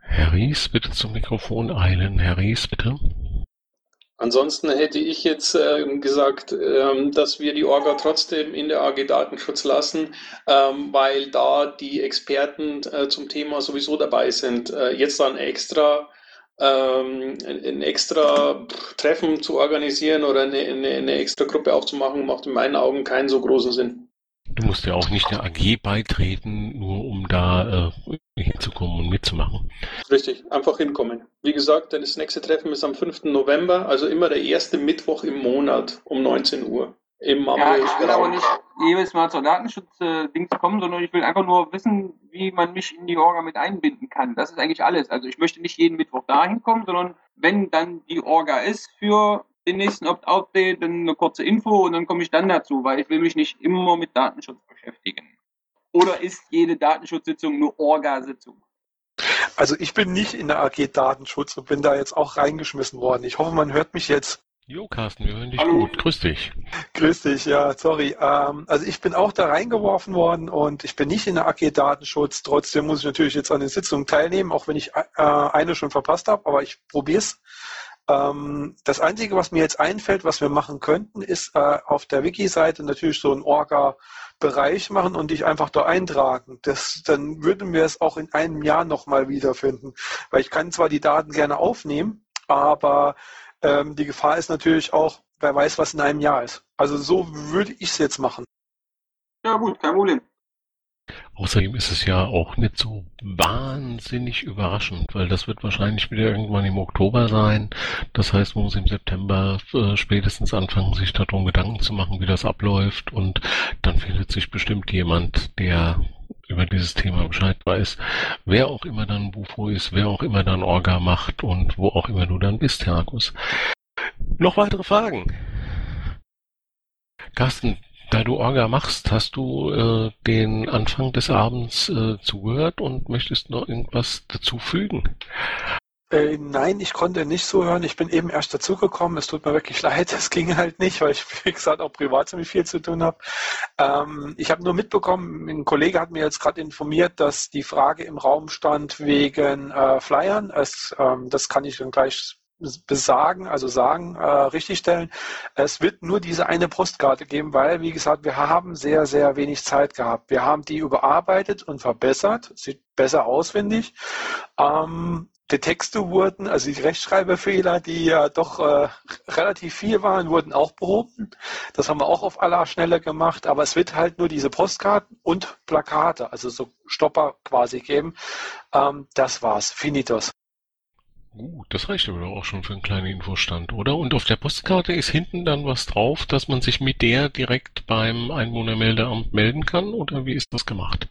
Speaker 2: Herr Ries, bitte zum Mikrofon eilen. Herr Ries, bitte.
Speaker 3: Ansonsten hätte ich jetzt äh, gesagt, ähm, dass wir die Orga trotzdem in der AG Datenschutz lassen, ähm, weil da die Experten äh, zum Thema sowieso dabei sind. Äh, jetzt dann extra ähm, ein extra Treffen zu organisieren oder eine, eine, eine extra Gruppe aufzumachen, macht in meinen Augen keinen so großen Sinn.
Speaker 2: Du musst ja auch nicht der AG beitreten, nur um da äh, hinzukommen und mitzumachen.
Speaker 3: Richtig, einfach hinkommen. Wie gesagt, das nächste Treffen ist am 5. November, also immer der erste Mittwoch im Monat um 19 Uhr. Im
Speaker 5: ja, ich will aber nicht jedes Mal zur Datenschutz-Dings kommen, sondern ich will einfach nur wissen, wie man mich in die Orga mit einbinden kann. Das ist eigentlich alles. Also ich möchte nicht jeden Mittwoch dahin kommen, sondern wenn dann die Orga ist für den nächsten Opt-out-Day, dann eine kurze Info und dann komme ich dann dazu, weil ich will mich nicht immer mit Datenschutz beschäftigen. Oder ist jede Datenschutzsitzung eine Orga-Sitzung?
Speaker 14: Also ich bin nicht in der AG Datenschutz und bin da jetzt auch reingeschmissen worden. Ich hoffe, man hört mich jetzt.
Speaker 2: Jo, Carsten, wir hören dich Hallo. gut. Grüß dich.
Speaker 14: Grüß dich, ja, sorry. Ähm, also ich bin auch da reingeworfen worden und ich bin nicht in der AG Datenschutz. Trotzdem muss ich natürlich jetzt an den Sitzungen teilnehmen, auch wenn ich äh, eine schon verpasst habe, aber ich probiere es. Ähm, das Einzige, was mir jetzt einfällt, was wir machen könnten, ist äh, auf der Wiki-Seite natürlich so ein Orga-Bereich machen und dich einfach da eintragen. Das, dann würden wir es auch in einem Jahr nochmal wiederfinden. Weil ich kann zwar die Daten gerne aufnehmen, aber ähm, die Gefahr ist natürlich auch, wer weiß, was in einem Jahr ist. Also so würde ich es jetzt machen.
Speaker 5: Ja gut, kein Problem.
Speaker 2: Außerdem ist es ja auch nicht so wahnsinnig überraschend, weil das wird wahrscheinlich wieder irgendwann im Oktober sein. Das heißt, man muss im September äh, spätestens anfangen, sich darum Gedanken zu machen, wie das abläuft. Und dann findet sich bestimmt jemand, der über dieses Thema Bescheid weiß. Wer auch immer dann Bufo ist, wer auch immer dann Orga macht und wo auch immer du dann bist, Herkus. Noch weitere Fragen? Carsten, da du Orga machst, hast du äh, den Anfang des Abends äh, zugehört und möchtest noch irgendwas dazu fügen?
Speaker 14: Äh, nein, ich konnte nicht so hören. Ich bin eben erst dazugekommen. Es tut mir wirklich leid. Es ging halt nicht, weil ich, wie gesagt, auch privat ziemlich viel zu tun habe. Ähm, ich habe nur mitbekommen, ein Kollege hat mir jetzt gerade informiert, dass die Frage im Raum stand wegen äh, Flyern. Es, ähm, das kann ich dann gleich besagen, also sagen, äh, richtigstellen. Es wird nur diese eine Postkarte geben, weil, wie gesagt, wir haben sehr, sehr wenig Zeit gehabt. Wir haben die überarbeitet und verbessert, sieht besser auswendig. Ähm, die Texte wurden, also die Rechtschreibfehler, die ja doch äh, relativ viel waren, wurden auch behoben. Das haben wir auch auf aller Schnelle gemacht, aber es wird halt nur diese Postkarten und Plakate, also so Stopper quasi geben. Ähm, das war's. Finitos.
Speaker 2: Gut, das reicht aber auch schon für einen kleinen Infostand, oder? Und auf der Postkarte ist hinten dann was drauf, dass man sich mit der direkt beim Einwohnermeldeamt melden kann, oder wie ist das gemacht?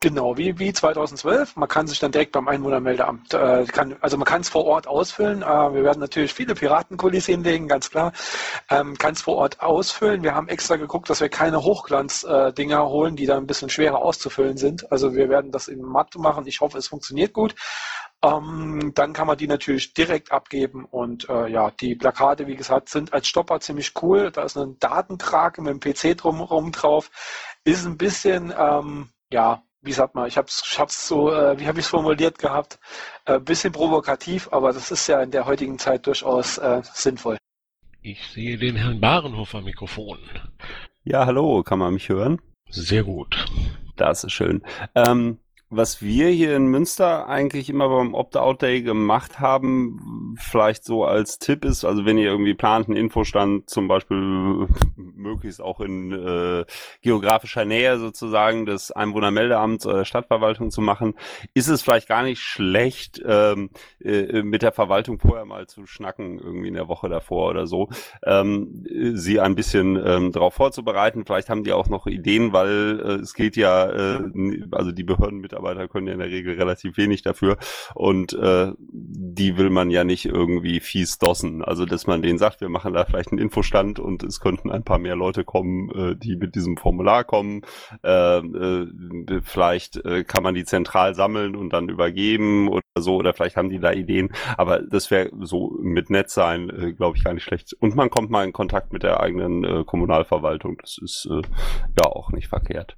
Speaker 14: Genau, wie, wie 2012. Man kann sich dann direkt beim Einwohnermeldeamt, äh, kann, also man kann es vor Ort ausfüllen. Äh, wir werden natürlich viele Piratenkulisse hinlegen, ganz klar. Ähm, kann es vor Ort ausfüllen. Wir haben extra geguckt, dass wir keine Hochglanz-Dinger äh, holen, die dann ein bisschen schwerer auszufüllen sind. Also wir werden das in matt machen. Ich hoffe, es funktioniert gut. Ähm, dann kann man die natürlich direkt abgeben und äh, ja, die Plakate, wie gesagt, sind als Stopper ziemlich cool. Da ist ein Datenkrake mit dem PC drumherum drauf. Ist ein bisschen, ähm, ja, wie sagt man, ich habe es ich hab's so, äh, wie habe ich es formuliert gehabt, äh, bisschen provokativ, aber das ist ja in der heutigen Zeit durchaus äh, sinnvoll.
Speaker 2: Ich sehe den Herrn Barenhof am Mikrofon.
Speaker 15: Ja, hallo, kann man mich hören?
Speaker 2: Sehr gut.
Speaker 15: Das ist schön. Ähm, was wir hier in Münster eigentlich immer beim Opt-out-Day gemacht haben, vielleicht so als Tipp ist, also wenn ihr irgendwie plant, einen Infostand zum Beispiel möglichst auch in äh, geografischer Nähe sozusagen des Einwohnermeldeamts oder der Stadtverwaltung zu machen, ist es vielleicht gar nicht schlecht, ähm, äh, mit der Verwaltung vorher mal zu schnacken, irgendwie in der Woche davor oder so, ähm, sie ein bisschen ähm, darauf vorzubereiten. Vielleicht haben die auch noch Ideen, weil äh, es geht ja, äh, also die Behörden mit Mitarbeiter können ja in der Regel relativ wenig dafür und äh, die will man ja nicht irgendwie fies dossen. Also dass man denen sagt, wir machen da vielleicht einen Infostand und es könnten ein paar mehr Leute kommen, äh, die mit diesem Formular kommen. Äh, äh, vielleicht äh, kann man die zentral sammeln und dann übergeben oder so oder vielleicht haben die da Ideen. Aber das wäre so mit nett sein, äh, glaube ich, gar nicht schlecht. Und man kommt mal in Kontakt mit der eigenen äh, Kommunalverwaltung. Das ist äh, ja auch nicht verkehrt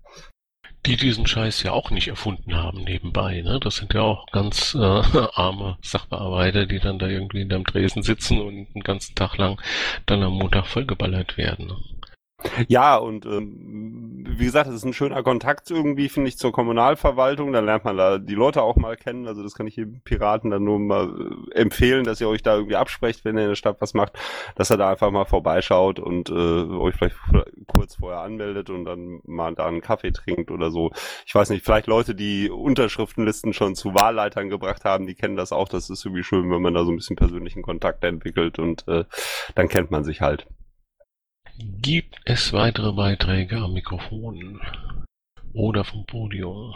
Speaker 2: die diesen Scheiß ja auch nicht erfunden haben nebenbei. Ne? Das sind ja auch ganz äh, arme Sachbearbeiter, die dann da irgendwie in deinem Tresen sitzen und den ganzen Tag lang dann am Montag vollgeballert werden. Ne?
Speaker 15: Ja, und ähm, wie gesagt, es ist ein schöner Kontakt irgendwie, finde ich, zur Kommunalverwaltung. Dann lernt man da die Leute auch mal kennen. Also das kann ich jedem Piraten dann nur mal äh, empfehlen, dass ihr euch da irgendwie absprecht, wenn ihr in der Stadt was macht, dass er da einfach mal vorbeischaut und äh, euch vielleicht kurz vorher anmeldet und dann mal da einen Kaffee trinkt oder so. Ich weiß nicht, vielleicht Leute, die Unterschriftenlisten schon zu Wahlleitern gebracht haben, die kennen das auch. Das ist irgendwie schön, wenn man da so ein bisschen persönlichen Kontakt entwickelt und äh, dann kennt man sich halt.
Speaker 2: Gibt es weitere Beiträge am Mikrofon oder vom Podium?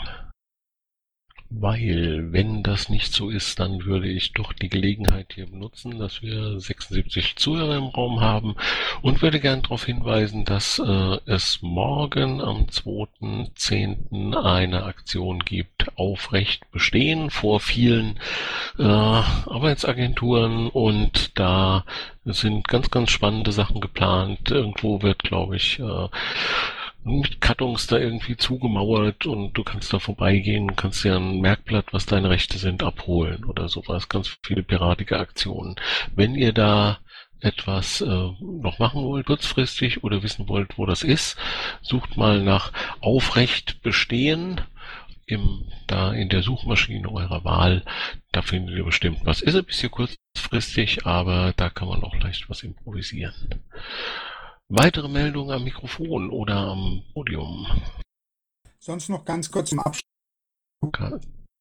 Speaker 2: Weil, wenn das nicht so ist, dann würde ich doch die Gelegenheit hier benutzen, dass wir 76 Zuhörer im Raum haben und würde gern darauf hinweisen, dass äh, es morgen am 2.10. eine Aktion gibt, aufrecht bestehen vor vielen äh, Arbeitsagenturen und da sind ganz, ganz spannende Sachen geplant. Irgendwo wird, glaube ich, äh, mit Kartons da irgendwie zugemauert und du kannst da vorbeigehen, kannst dir ein Merkblatt, was deine Rechte sind, abholen oder sowas. Ganz viele piratige Aktionen. Wenn ihr da etwas äh, noch machen wollt, kurzfristig oder wissen wollt, wo das ist, sucht mal nach Aufrecht bestehen im, da in der Suchmaschine eurer Wahl. Da findet ihr bestimmt was. Ist ein bisschen kurzfristig, aber da kann man auch leicht was improvisieren. Weitere Meldungen am Mikrofon oder am Podium?
Speaker 12: Sonst noch ganz kurz im Abschluss.
Speaker 2: Okay.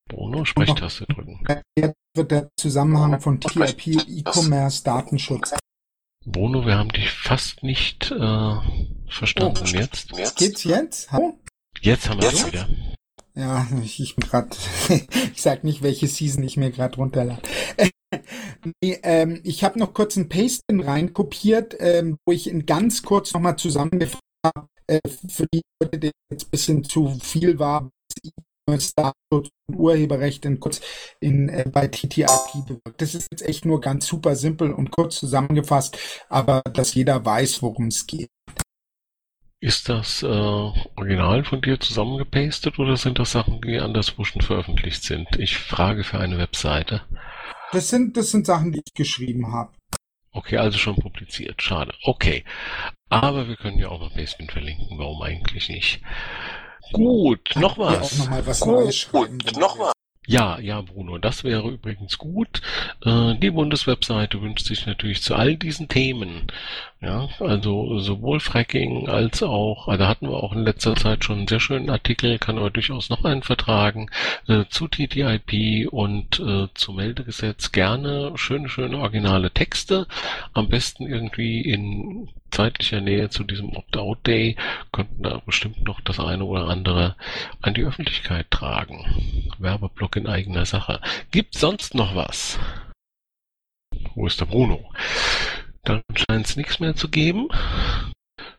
Speaker 2: Bruno, Sprechtaste drücken.
Speaker 12: Jetzt wird der Zusammenhang von TIP, E-Commerce, Datenschutz.
Speaker 2: Bruno, wir haben dich fast nicht äh, verstanden oh, jetzt.
Speaker 12: Geht's jetzt? Hallo?
Speaker 2: Jetzt haben wir es wieder.
Speaker 12: Ja, ich, ich bin gerade, ich sag nicht, welche Season ich mir gerade runterlade. Nee, ähm, ich habe noch kurz ein Pasting reinkopiert, ähm, wo ich in ganz kurz nochmal zusammengefasst habe, äh, für die Leute, die jetzt ein bisschen zu viel war, Datenschutz und Urheberrecht in kurz in, äh, bei TTIP bewirkt. Das ist jetzt echt nur ganz super simpel und kurz zusammengefasst, aber dass jeder weiß, worum es geht.
Speaker 2: Ist das äh, original von dir zusammengepastet oder sind das Sachen, die anderswo schon veröffentlicht sind? Ich frage für eine Webseite.
Speaker 12: Das sind, das sind Sachen, die ich geschrieben habe.
Speaker 2: Okay, also schon publiziert. Schade. Okay. Aber wir können ja auch noch Basement verlinken. Warum eigentlich nicht? Gut, noch was.
Speaker 12: Auch noch mal was
Speaker 2: Gut,
Speaker 12: Neues schreiben,
Speaker 2: gut, noch was. Ja, ja, Bruno, das wäre übrigens gut. Äh, die Bundeswebseite wünscht sich natürlich zu all diesen Themen, ja, also sowohl Fracking als auch, also hatten wir auch in letzter Zeit schon einen sehr schönen Artikel, kann aber durchaus noch einen vertragen, äh, zu TTIP und äh, zum Meldegesetz gerne schöne, schöne originale Texte, am besten irgendwie in zeitlicher Nähe zu diesem Opt-out-Day, könnten da bestimmt noch das eine oder andere an die Öffentlichkeit tragen. Werbeblock in eigener Sache. Gibt sonst noch was? Wo ist der Bruno? Dann scheint es nichts mehr zu geben.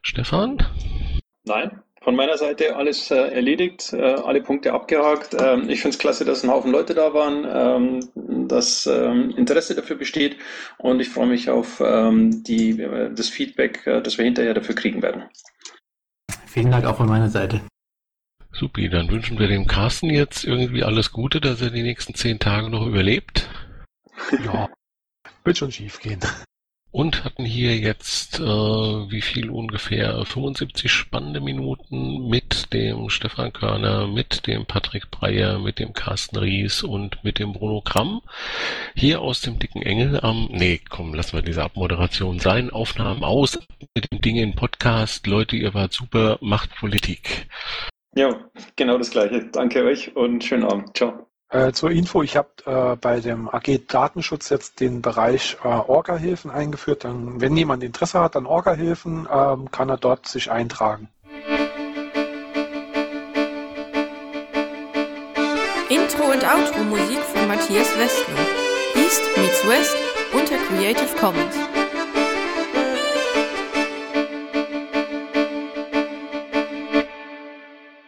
Speaker 2: Stefan?
Speaker 3: Nein, von meiner Seite alles äh, erledigt, äh, alle Punkte abgehakt. Ähm, ich finde es klasse, dass ein Haufen Leute da waren, ähm, dass ähm, Interesse dafür besteht und ich freue mich auf ähm, die, äh, das Feedback, äh, das wir hinterher dafür kriegen werden.
Speaker 4: Vielen Dank auch von meiner Seite.
Speaker 2: Supi, dann wünschen wir dem Carsten jetzt irgendwie alles Gute, dass er die nächsten zehn Tage noch überlebt.
Speaker 14: Ja, wird schon schief gehen.
Speaker 2: Und hatten hier jetzt, äh, wie viel ungefähr, 75 spannende Minuten mit dem Stefan Körner, mit dem Patrick Breyer, mit dem Carsten Ries und mit dem Bruno Kramm. Hier aus dem dicken Engel am, nee, komm, lassen wir diese Abmoderation sein. Aufnahmen aus mit dem Ding in Podcast. Leute, ihr wart super, macht Politik.
Speaker 3: Ja, genau das Gleiche. Danke euch und schönen Abend. Ciao.
Speaker 14: Äh, zur Info, ich habe äh, bei dem AG Datenschutz jetzt den Bereich äh, Orga-Hilfen eingeführt. Dann, wenn jemand Interesse hat an Orga-Hilfen, ähm, kann er dort sich eintragen.
Speaker 16: Intro und Outro Musik von Matthias Westner. East meets West unter Creative Commons.